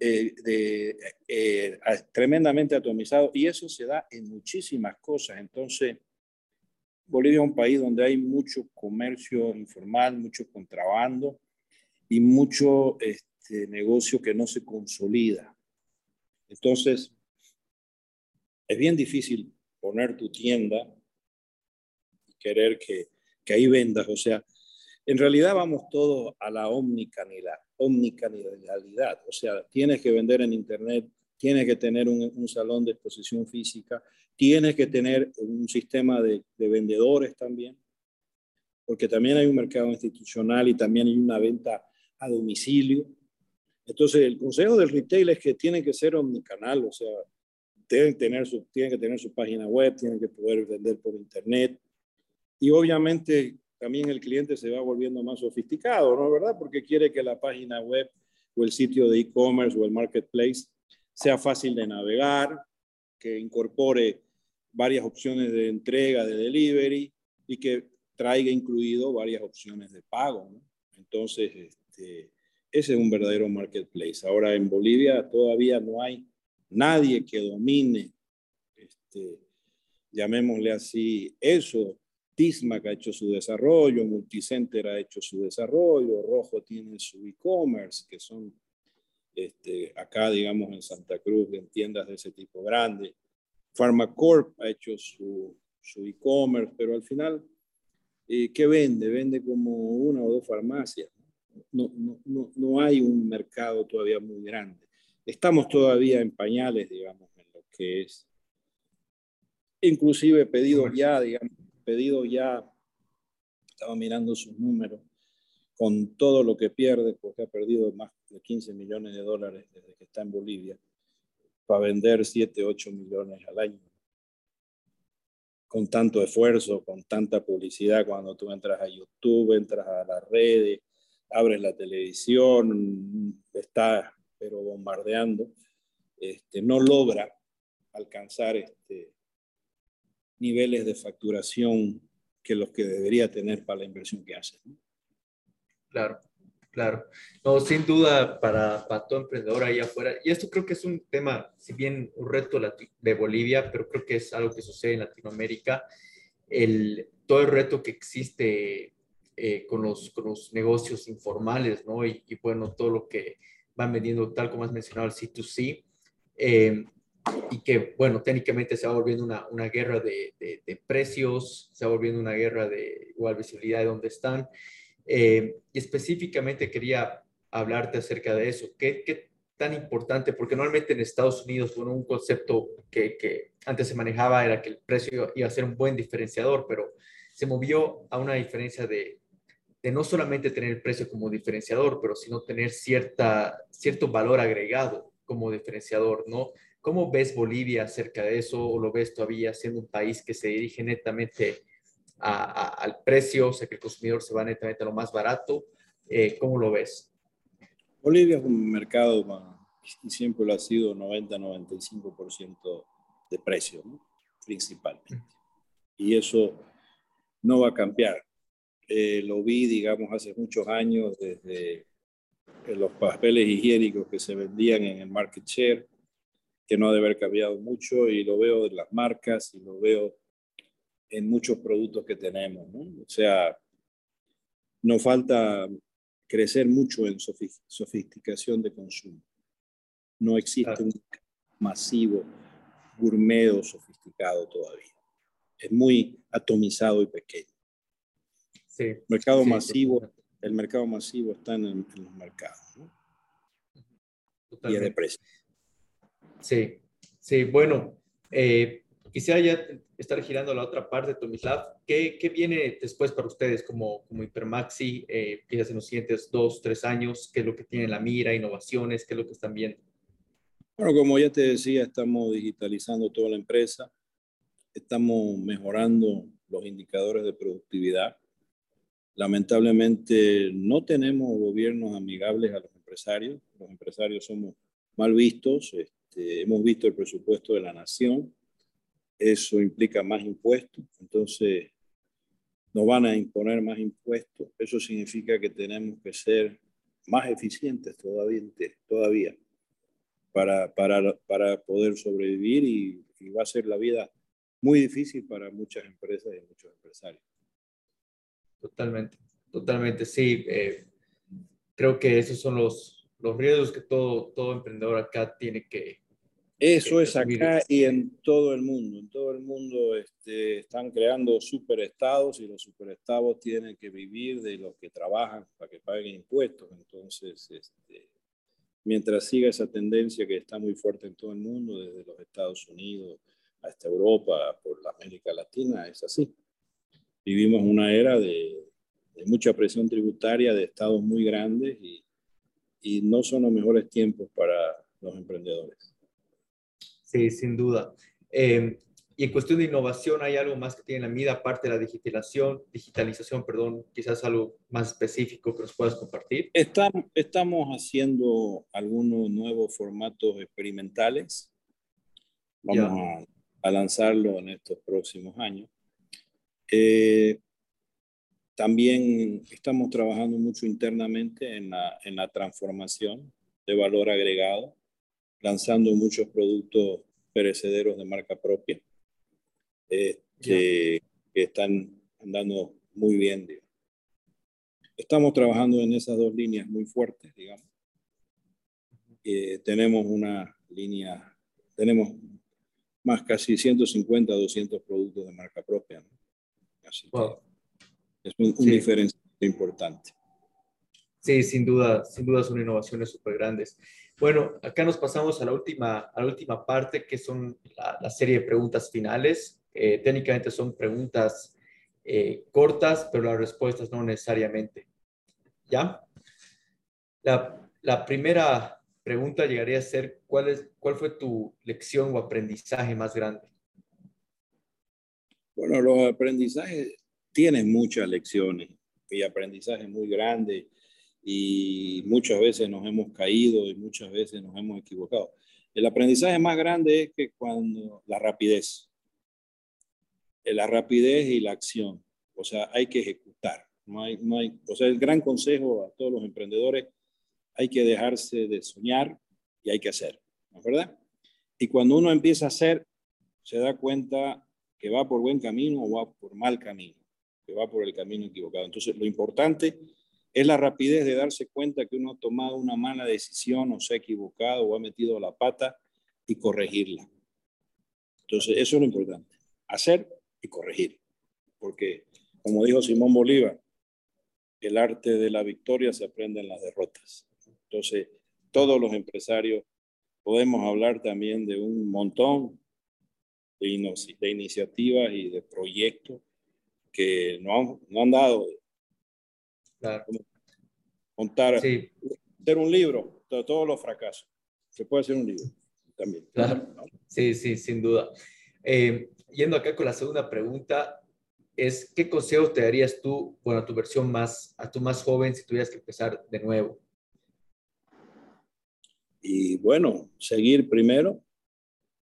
A: eh, de eh, tremendamente atomizado y eso se da en muchísimas cosas. Entonces, Bolivia es un país donde hay mucho comercio informal, mucho contrabando y mucho este, negocio que no se consolida. Entonces, es bien difícil poner tu tienda querer que, que ahí vendas. O sea, en realidad vamos todos a la omnicanalidad, omnicanalidad. O sea, tienes que vender en Internet, tienes que tener un, salón de exposición física, tienes que tener un sistema de vendedores también, porque también hay un mercado institucional y también hay una venta a domicilio. Entonces, el consejo del retail es que tiene que ser omnicanal, o sea, tienen, tener su, tienen que tener su página web, tienen que poder vender por internet, y obviamente también el cliente se va volviendo más sofisticado, ¿no? ¿Verdad? Porque quiere que la página web o el sitio de e-commerce o el marketplace sea fácil de navegar, que incorpore varias opciones de entrega, de delivery y que traiga incluido varias opciones de pago. ¿no? Entonces, este, ese es un verdadero marketplace. Ahora en Bolivia todavía no hay nadie que domine, este, llamémosle así, eso Tismac ha hecho su desarrollo, Multicenter ha hecho su desarrollo, Rojo tiene su e-commerce, que son este, acá, digamos, en Santa Cruz, en tiendas de ese tipo grande. Pharmacorp ha hecho su, e-commerce, pero al final, eh, ¿qué vende? Vende como una o dos farmacias. No, no, no, hay un mercado todavía muy grande. Estamos todavía en pañales, digamos, en lo que es inclusive pedidos ya, digamos, pedido ya, estaba mirando sus números, con todo lo que pierde, porque ha perdido más de 15 millones de dólares desde que está en Bolivia, para vender 7, 8 millones al año. Con tanto esfuerzo, con tanta publicidad, cuando tú entras a YouTube, entras a las redes, abres la televisión, está pero bombardeando, este, no logra alcanzar este, niveles de facturación que los que debería tener para la inversión que hace.
B: Claro, claro. No, sin duda para, para todo emprendedor ahí afuera. Y esto creo que es un tema, si bien un reto de Bolivia, pero creo que es algo que sucede en Latinoamérica. El, todo el reto que existe eh, con, los, con los negocios informales, ¿no? Y, y, bueno, todo lo que van vendiendo, tal como has mencionado, el C2C. Eh, y que, bueno, técnicamente se va volviendo una, una guerra de, de, precios, se va volviendo una guerra de igual visibilidad de dónde están. Eh, y específicamente quería hablarte acerca de eso. ¿Qué, ¿Qué, tan importante? Porque normalmente en Estados Unidos, bueno, un concepto que, que antes se manejaba era que el precio iba a ser un buen diferenciador, pero se movió a una diferencia de, de no solamente tener el precio como diferenciador, pero sino tener cierta, cierto valor agregado como diferenciador, ¿no? ¿Cómo ves Bolivia acerca de eso o lo ves todavía siendo un país que se dirige netamente al precio, o sea que el consumidor se va netamente a lo más barato? Eh, ¿Cómo lo ves?
A: Bolivia es un mercado y siempre lo ha sido 90-95% de precio, ¿no? principalmente. Y eso no va a cambiar. Eh, lo vi, digamos, hace muchos años desde los papeles higiénicos que se vendían en el market share que no ha de haber cambiado mucho y lo veo en las marcas y lo veo en muchos productos que tenemos. ¿no? O sea, nos falta crecer mucho en sofisticación de consumo. No existe un masivo gourmet o sofisticado todavía. Es muy atomizado y pequeño. Sí, mercado masivo, el mercado masivo está en, los mercados. ¿no? Y es de precio.
B: Sí, sí, bueno, Eh, quisiera ya estar girando a la otra parte Tomislav. ¿Qué, ¿Qué, viene después para ustedes como, como Hipermaxi? Eh, quizás en los siguientes dos, tres años, ¿qué es lo que tiene la mira, innovaciones, qué es lo que están viendo?
A: Bueno, como ya te decía, estamos digitalizando toda la empresa, estamos mejorando los indicadores de productividad. Lamentablemente no tenemos gobiernos amigables a los empresarios. Los empresarios somos mal vistos. Este, hemos visto el presupuesto de la nación. Eso implica más impuestos. Entonces, nos van a imponer más impuestos. Eso significa que tenemos que ser más eficientes todavía, para, poder sobrevivir y va a ser la vida muy difícil para muchas empresas y muchos empresarios.
B: Totalmente, totalmente, sí. Eh, creo que esos son los, los riesgos que todo, todo emprendedor acá tiene que...
A: Eso es acá y en todo el mundo. En todo el mundo este, están creando superestados y los superestados tienen que vivir de los que trabajan para que paguen impuestos. Entonces, este, mientras siga esa tendencia que está muy fuerte en todo el mundo, desde los Estados Unidos hasta Europa, por la América Latina, es así vivimos una era de, mucha presión tributaria de estados muy grandes y, y, no son los mejores tiempos para los emprendedores.
B: Sí, sin duda. Eh, y en cuestión de innovación, ¿hay algo más que tiene la mida aparte de la digitalización, digitalización, perdón, quizás algo más específico que nos puedas compartir?
A: Estamos, estamos haciendo algunos nuevos formatos experimentales. Vamos a, a lanzarlo en estos próximos años. Eh, también estamos trabajando mucho internamente en la, en la transformación de valor agregado, lanzando muchos productos perecederos de marca propia eh, que, están andando muy bien. Estamos trabajando en esas dos líneas muy fuertes, digamos. Eh, tenemos una línea, tenemos más casi 150, 200 productos de marca propia. ¿no? Es un, diferencia importante.
B: Sí, sin duda, sin duda son innovaciones súper grandes. Bueno, acá nos pasamos a la última, a la última parte, que son la, serie de preguntas finales. Eh, técnicamente son preguntas eh, cortas, pero las respuestas no necesariamente. ¿Ya? La, la, primera pregunta llegaría a ser, ¿cuál, es, ¿cuál fue tu lección o aprendizaje más grande?
A: Bueno, los aprendizajes tienen muchas lecciones y aprendizajes muy grandes y muchas veces nos hemos caído y muchas veces nos hemos equivocado. El aprendizaje más grande es que cuando la rapidez, la rapidez y la acción, o sea, hay que ejecutar. No hay, no hay, o sea, el gran consejo a todos los emprendedores, hay que dejarse de soñar y hay que hacer, ¿no es verdad? Y cuando uno empieza a hacer, se da cuenta que va por buen camino o va por mal camino, que va por el camino equivocado. Entonces, lo importante es la rapidez de darse cuenta que uno ha tomado una mala decisión o se ha equivocado o ha metido la pata y corregirla. Entonces, eso es lo importante, hacer y corregir. Porque, como dijo Simón Bolívar, el arte de la victoria se aprende en las derrotas. Entonces, todos los empresarios podemos hablar también de un montón de, iniciativas y de proyectos que no han, no han dado. Claro. Contar, hacer un libro de todos los fracasos. Se puede hacer un libro también.
B: Sí, sí, sin duda. Eh, yendo acá con la segunda pregunta, es ¿qué consejo te darías tú, bueno, a tu versión más, a tu más joven si tuvieras que empezar de nuevo?
A: Y bueno, seguir primero,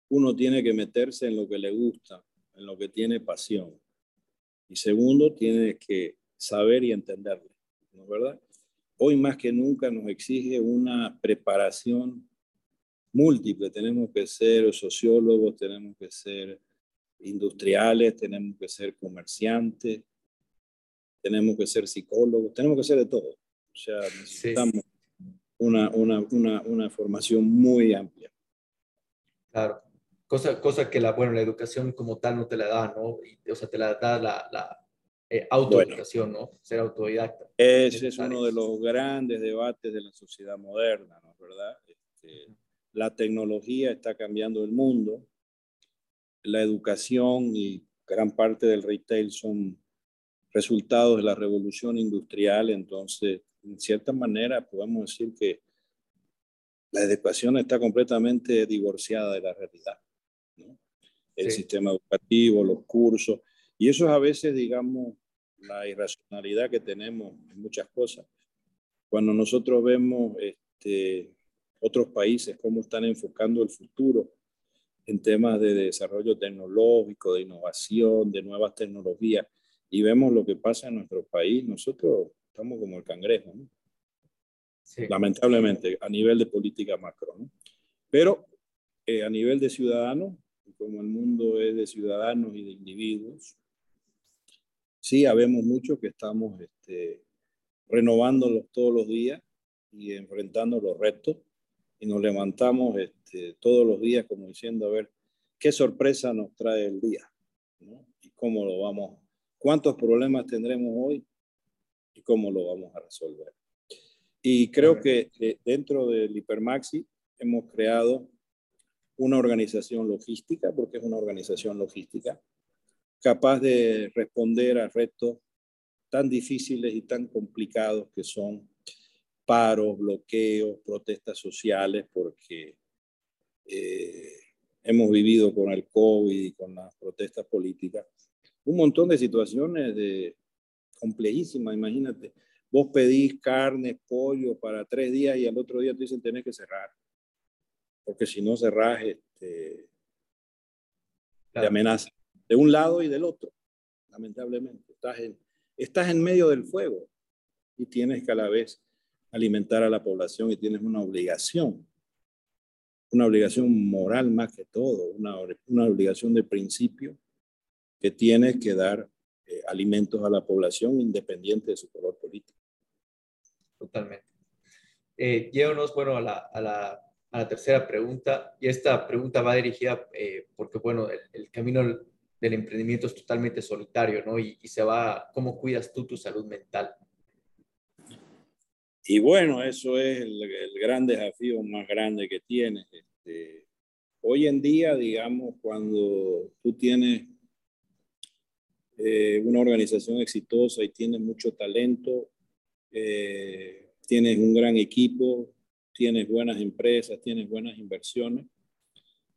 A: uno tiene que meterse en lo que le gusta, en lo que tiene pasión. Y segundo, tiene que saber y entenderlo, ¿no es verdad? Hoy más que nunca nos exige una preparación múltiple. Tenemos que ser sociólogos, tenemos que ser industriales, tenemos que ser comerciantes, tenemos que ser psicólogos, tenemos que ser de todo. O sea, necesitamos una, una, una, una formación muy amplia.
B: Claro cosa, cosa que la, bueno, la educación como tal no te la da, ¿no? o sea, te la da la, la eh, autoeducación, ¿no? Ser autodidacta.
A: Ese es uno de los grandes debates de la sociedad moderna, ¿no? ¿Verdad? Este, la tecnología está cambiando el mundo la educación y gran parte del retail son resultados de la revolución industrial, entonces, en cierta manera, podemos decir que la educación está completamente divorciada de la realidad. El sistema educativo, los cursos, y eso es a veces, digamos, la irracionalidad que tenemos en muchas cosas. Cuando nosotros vemos este, otros países, cómo están enfocando el futuro en temas de desarrollo tecnológico, de innovación, de nuevas tecnologías, y vemos lo que pasa en nuestro país, nosotros estamos como el cangrejo, lamentablemente, a nivel de política macro. Pero eh, a nivel de ciudadanos, como el mundo es de ciudadanos y de individuos, sí, habemos muchos que estamos este, renovándolos todos los días y enfrentando los retos y nos levantamos este, todos los días como diciendo, a ver, qué sorpresa nos trae el día y cómo lo vamos, cuántos problemas tendremos hoy y cómo lo vamos a resolver. Y creo que eh, dentro del Hipermaxi hemos creado una organización logística, porque es una organización logística, capaz de responder a retos tan difíciles y tan complicados que son paros, bloqueos, protestas sociales, porque eh, hemos vivido con el COVID y con las protestas políticas un montón de situaciones de, complejísimas. Imagínate, vos pedís carne, pollo para tres días y al otro día te dicen tenés que cerrar, porque si no cerrás, este, te amenaza de un lado y del otro, lamentablemente. Estás en, estás en medio del fuego y tienes que a la vez alimentar a la población y tienes una obligación, una obligación moral más que todo, una, una obligación de principio que tienes que dar eh, alimentos a la población independiente de su color político.
B: Totalmente. Eh, bueno, a la, a, la, a la, tercera pregunta, y esta pregunta va dirigida eh, porque, bueno, el, camino del emprendimiento es totalmente solitario, ¿no? Y, se va, ¿cómo cuidas tú tu salud mental?
A: Y bueno, eso es el, gran desafío más grande que tienes. Este, hoy en día, digamos, cuando tú tienes eh, una organización exitosa y tienes mucho talento, eh, tienes un gran equipo, tienes buenas empresas, tienes buenas inversiones,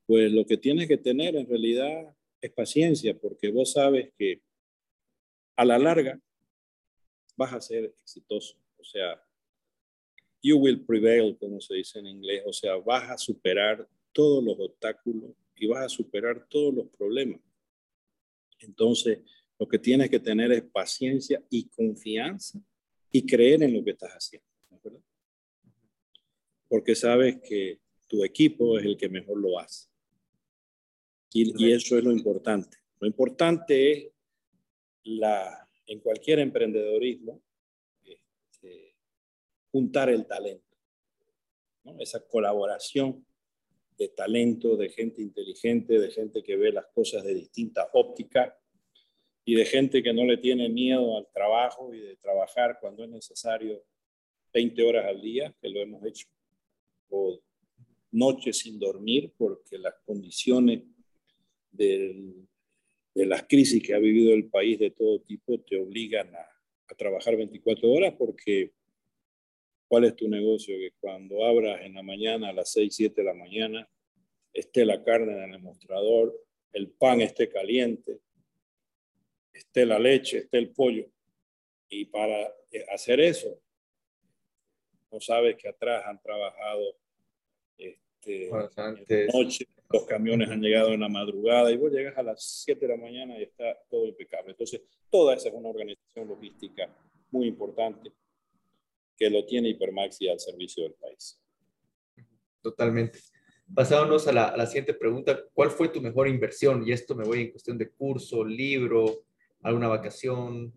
A: pues lo que tienes que tener en realidad es paciencia, porque vos sabes que a la larga vas a ser exitoso. O sea, you will prevail, como se dice en inglés. O sea, vas a superar todos los obstáculos y vas a superar todos los problemas. Entonces, lo que tienes que tener es paciencia y confianza y creer en lo que estás haciendo. Porque sabes que tu equipo es el que mejor lo hace. Y, eso es lo importante. Lo importante es la, en cualquier emprendedorismo, este, juntar el talento. Esa colaboración de talento, de gente inteligente, de gente que ve las cosas de distinta óptica y de gente que no le tiene miedo al trabajo y de trabajar cuando es necesario 20 horas al día, que lo hemos hecho, o noches sin dormir porque las condiciones de las crisis que ha vivido el país de todo tipo te obligan a, trabajar 24 horas porque ¿cuál es tu negocio? Que cuando abras en la mañana a las 6, 7 de la mañana esté la carne en el mostrador, el pan esté caliente, esté la leche, esté el pollo. Y para eh, hacer eso, no sabes que atrás han trabajado este, noche, los camiones han llegado en la madrugada y vos llegas a las 7 de la mañana y está todo impecable. Entonces, toda esa es una organización logística muy importante que lo tiene Hipermaxi al servicio del país.
B: Totalmente. Pasándonos a la, a la, siguiente pregunta, ¿cuál fue tu mejor inversión? Y esto me voy en cuestión de curso, libro, alguna vacación.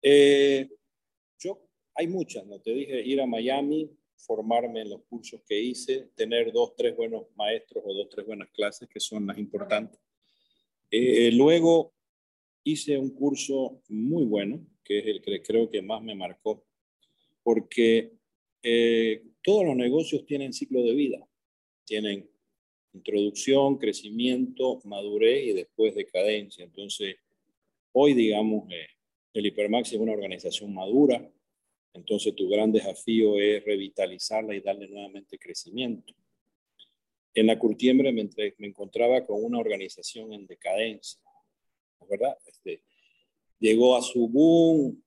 A: Eh, yo, hay muchas, ¿no? Te dije ir a Miami, formarme en los cursos que hice, tener dos, tres buenos maestros o dos, tres buenas clases, que son las importantes. Eh, luego hice un curso muy bueno, que es el que creo que más me marcó, porque eh, todos los negocios tienen ciclo de vida. Tienen introducción, crecimiento, madurez y después decadencia. Entonces, hoy, digamos, eh, el Hipermax es una organización madura, entonces tu gran desafío es revitalizarla y darle nuevamente crecimiento. En la curtiembre me, me encontraba con una organización en decadencia, ¿verdad? Este, llegó a su boom,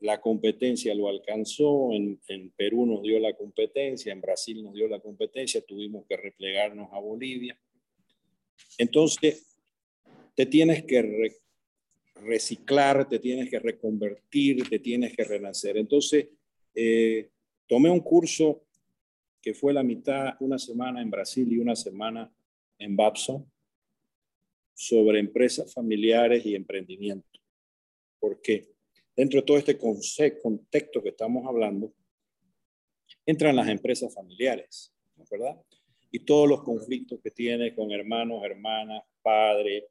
A: la competencia lo alcanzó, en, Perú nos dio la competencia, en Brasil nos dio la competencia, tuvimos que replegarnos a Bolivia. Entonces, te tienes que reciclar, te tienes que reconvertir, te tienes que renacer. Entonces, eh, tomé un curso que fue la mitad, una semana en Brasil y una semana en Babson, sobre empresas familiares y emprendimiento. ¿Por qué? Dentro de todo este contexto que estamos hablando, entran las empresas familiares, ¿verdad? Y todos los conflictos que tiene con hermanos, hermanas, padres,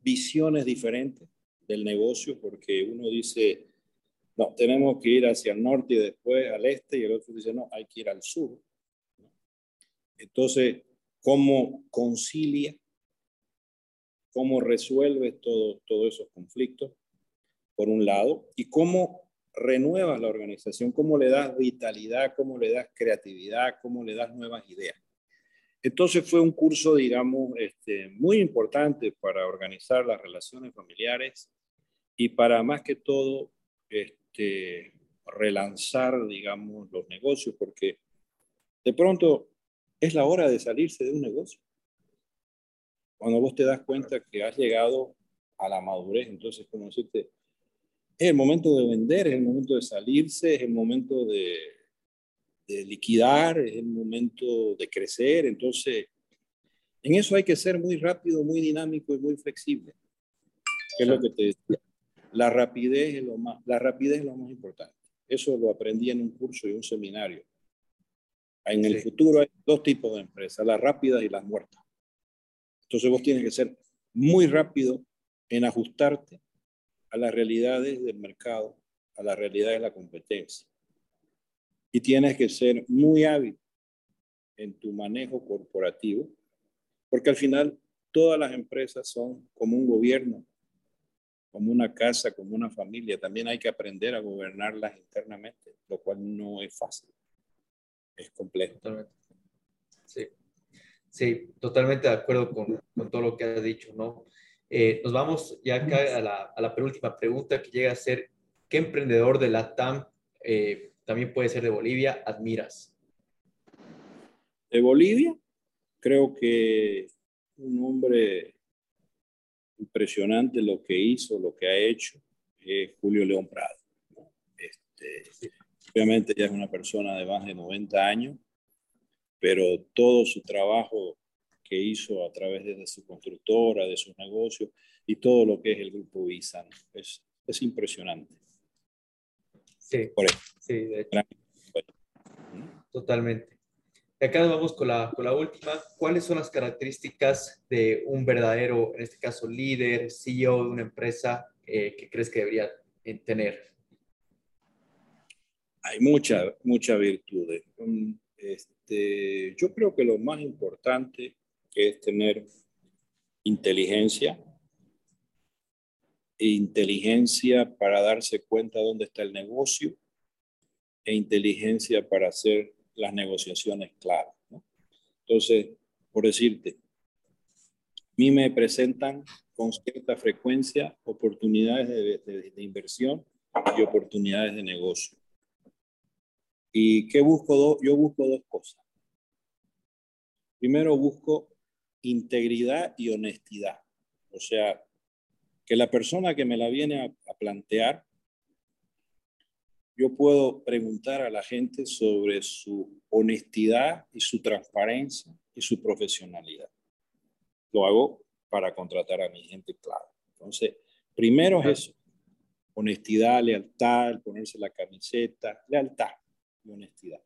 A: visiones diferentes del negocio, porque uno dice, no, tenemos que ir hacia el norte y después al este, y el otro dice, no, hay que ir al sur. Entonces, ¿cómo concilia? ¿Cómo resuelve todo, todos esos conflictos? por un lado, y cómo renuevas la organización, cómo le das vitalidad, cómo le das creatividad, cómo le das nuevas ideas. Entonces fue un curso, digamos, este, muy importante para organizar las relaciones familiares y para más que todo este, relanzar, digamos, los negocios, porque de pronto es la hora de salirse de un negocio. Cuando vos te das cuenta que has llegado a la madurez, entonces, como decirte, es el momento de vender, es el momento de salirse, es el momento de, liquidar, es el momento de crecer. Entonces, en eso hay que ser muy rápido, muy dinámico y muy flexible. ¿Qué es lo que te decía? La rapidez es lo más, la rapidez es lo más importante. Eso lo aprendí en un curso y un seminario. En el futuro hay dos tipos de empresas, las rápidas y las muertas. Entonces vos tienes que ser muy rápido en ajustarte a las realidades del mercado, a las realidades de la competencia. Y tienes que ser muy hábil en tu manejo corporativo, porque al final todas las empresas son como un gobierno, como una casa, como una familia. También hay que aprender a gobernarlas internamente, lo cual no es fácil, es complejo.
B: Sí, sí, totalmente de acuerdo con, con todo lo que has dicho, ¿no? Eh, nos vamos ya acá a la, a la, penúltima pregunta que llega a ser, ¿qué emprendedor de la TAM, eh, también puede ser de Bolivia, admiras?
A: De Bolivia, creo que un hombre impresionante lo que hizo, lo que ha hecho, es Julio León Prado. Este, obviamente ya es una persona de más de 90 años, pero todo su trabajo que hizo a través de su constructora, de sus negocios y todo lo que es el grupo Visa. Es, es impresionante.
B: Sí, sí de hecho. Totalmente. Y acá nos vamos con la, con la última. ¿Cuáles son las características de un verdadero, en este caso, líder, CEO de una empresa eh, que crees que debería tener?
A: Hay muchas muchas virtudes. Este, yo creo que lo más importante es tener inteligencia, e inteligencia para darse cuenta dónde está el negocio e inteligencia para hacer las negociaciones claras. Entonces, por decirte, a mí me presentan con cierta frecuencia oportunidades de, de inversión y oportunidades de negocio. ¿Y qué busco? Yo busco dos cosas. Primero busco integridad y honestidad. O sea, que la persona que me la viene a, plantear, yo puedo preguntar a la gente sobre su honestidad y su transparencia y su profesionalidad. Lo hago para contratar a mi gente clave. Entonces, primero es eso, honestidad, lealtad, ponerse la camiseta, lealtad y honestidad.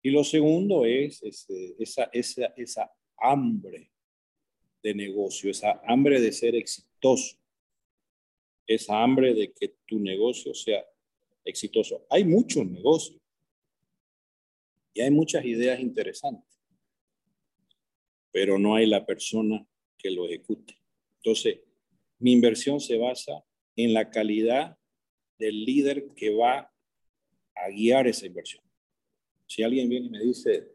A: Y lo segundo es esa, esa, esa hambre de negocio, esa hambre de ser exitoso, esa hambre de que tu negocio sea exitoso. Hay muchos negocios y hay muchas ideas interesantes, pero no hay la persona que lo ejecute. Entonces, mi inversión se basa en la calidad del líder que va a guiar esa inversión. Si alguien viene y me dice,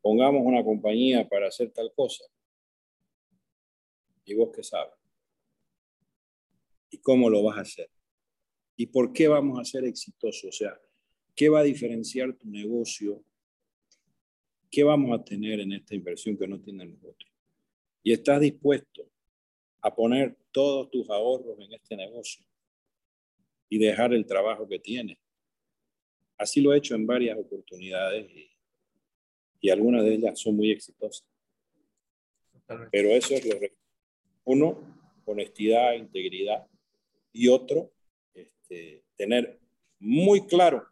A: pongamos una compañía para hacer tal cosa, ¿y vos qué sabes? ¿Y cómo lo vas a hacer? ¿Y por qué vamos a ser exitosos? O sea, ¿qué va a diferenciar tu negocio? ¿Qué vamos a tener en esta inversión que no tienen los otros? Y estás dispuesto a poner todos tus ahorros en este negocio y dejar el trabajo que tienes Así lo he hecho en varias oportunidades y, algunas de ellas son muy exitosas. Pero eso es lo uno, honestidad, integridad y otro, este, tener muy claro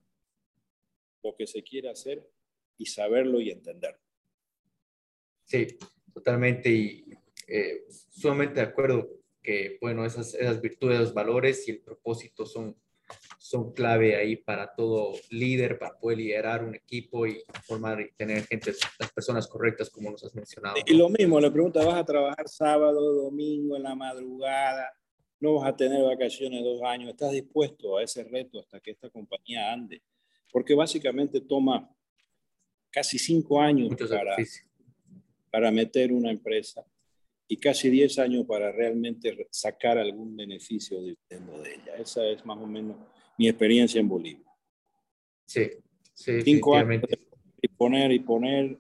A: lo que se quiere hacer y saberlo y entenderlo.
B: Sí, totalmente y eh, sumamente de acuerdo que, bueno, esas, esas virtudes, los valores y el propósito son son clave ahí para todo líder, para poder liderar un equipo y formar y tener gente, las personas correctas, como nos has mencionado.
A: Y lo mismo, le pregunta, ¿vas a trabajar sábado, domingo, en la madrugada? ¿No vas a tener vacaciones dos años? ¿Estás dispuesto a ese reto hasta que esta compañía ande? Porque básicamente toma casi cinco años para, para meter una empresa y casi diez años para realmente sacar algún beneficio de, de ella. Esa es más o menos mi experiencia en Bolivia.
B: Sí, sí.
A: Cinco años y poner y poner,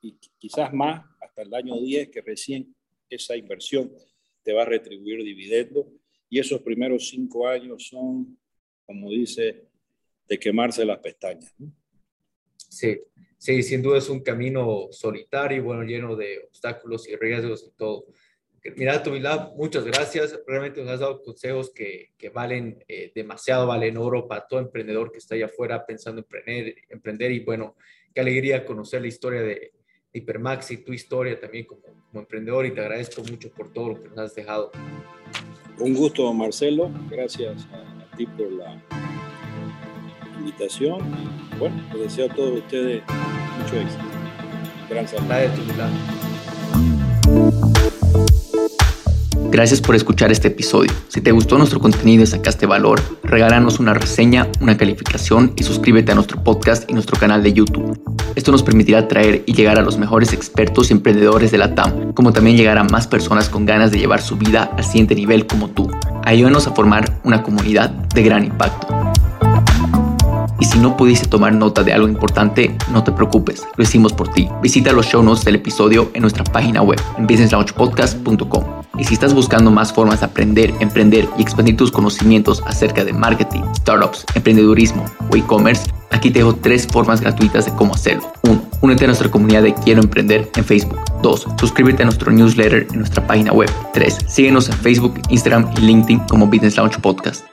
A: y quizás más, hasta el año 10, que recién esa inversión te va a retribuir dividendo. Y esos primeros cinco años son, como dice, de quemarse las pestañas.
B: Sí, sí, sin duda es un camino solitario, bueno, lleno de obstáculos y riesgos y todo. Mira, Tomilab, muchas gracias. Realmente nos has dado consejos que, que valen eh, demasiado, valen oro para todo emprendedor que está allá afuera pensando en emprender. Y bueno, qué alegría conocer la historia de, Hipermax y tu historia también como, como, emprendedor. Y te agradezco mucho por todo lo que nos has dejado.
A: Un gusto, Marcelo. Gracias a, ti por la invitación. Bueno, les deseo a todos ustedes mucho éxito. Gran salud.
B: Gracias por escuchar este episodio. Si te gustó nuestro contenido y sacaste valor, regálanos una reseña, una calificación y suscríbete a nuestro podcast y nuestro canal de YouTube. Esto nos permitirá traer y llegar a los mejores expertos y emprendedores de la TAM, como también llegar a más personas con ganas de llevar su vida al siguiente nivel como tú. Ayúdanos a formar una comunidad de gran impacto. Y si no pudiste tomar nota de algo importante, no te preocupes, lo hicimos por ti. Visita los show notes del episodio en nuestra página web, en businesslaunchpodcast.com. Y si estás buscando más formas de aprender, emprender y expandir tus conocimientos acerca de marketing, startups, emprendedurismo o e-commerce, aquí te dejo tres formas gratuitas de cómo hacerlo. 1. Únete a nuestra comunidad de Quiero Emprender en Facebook. 2. Suscríbete a nuestro newsletter en nuestra página web. 3. Síguenos en Facebook, Instagram y LinkedIn como Business Launch Podcast.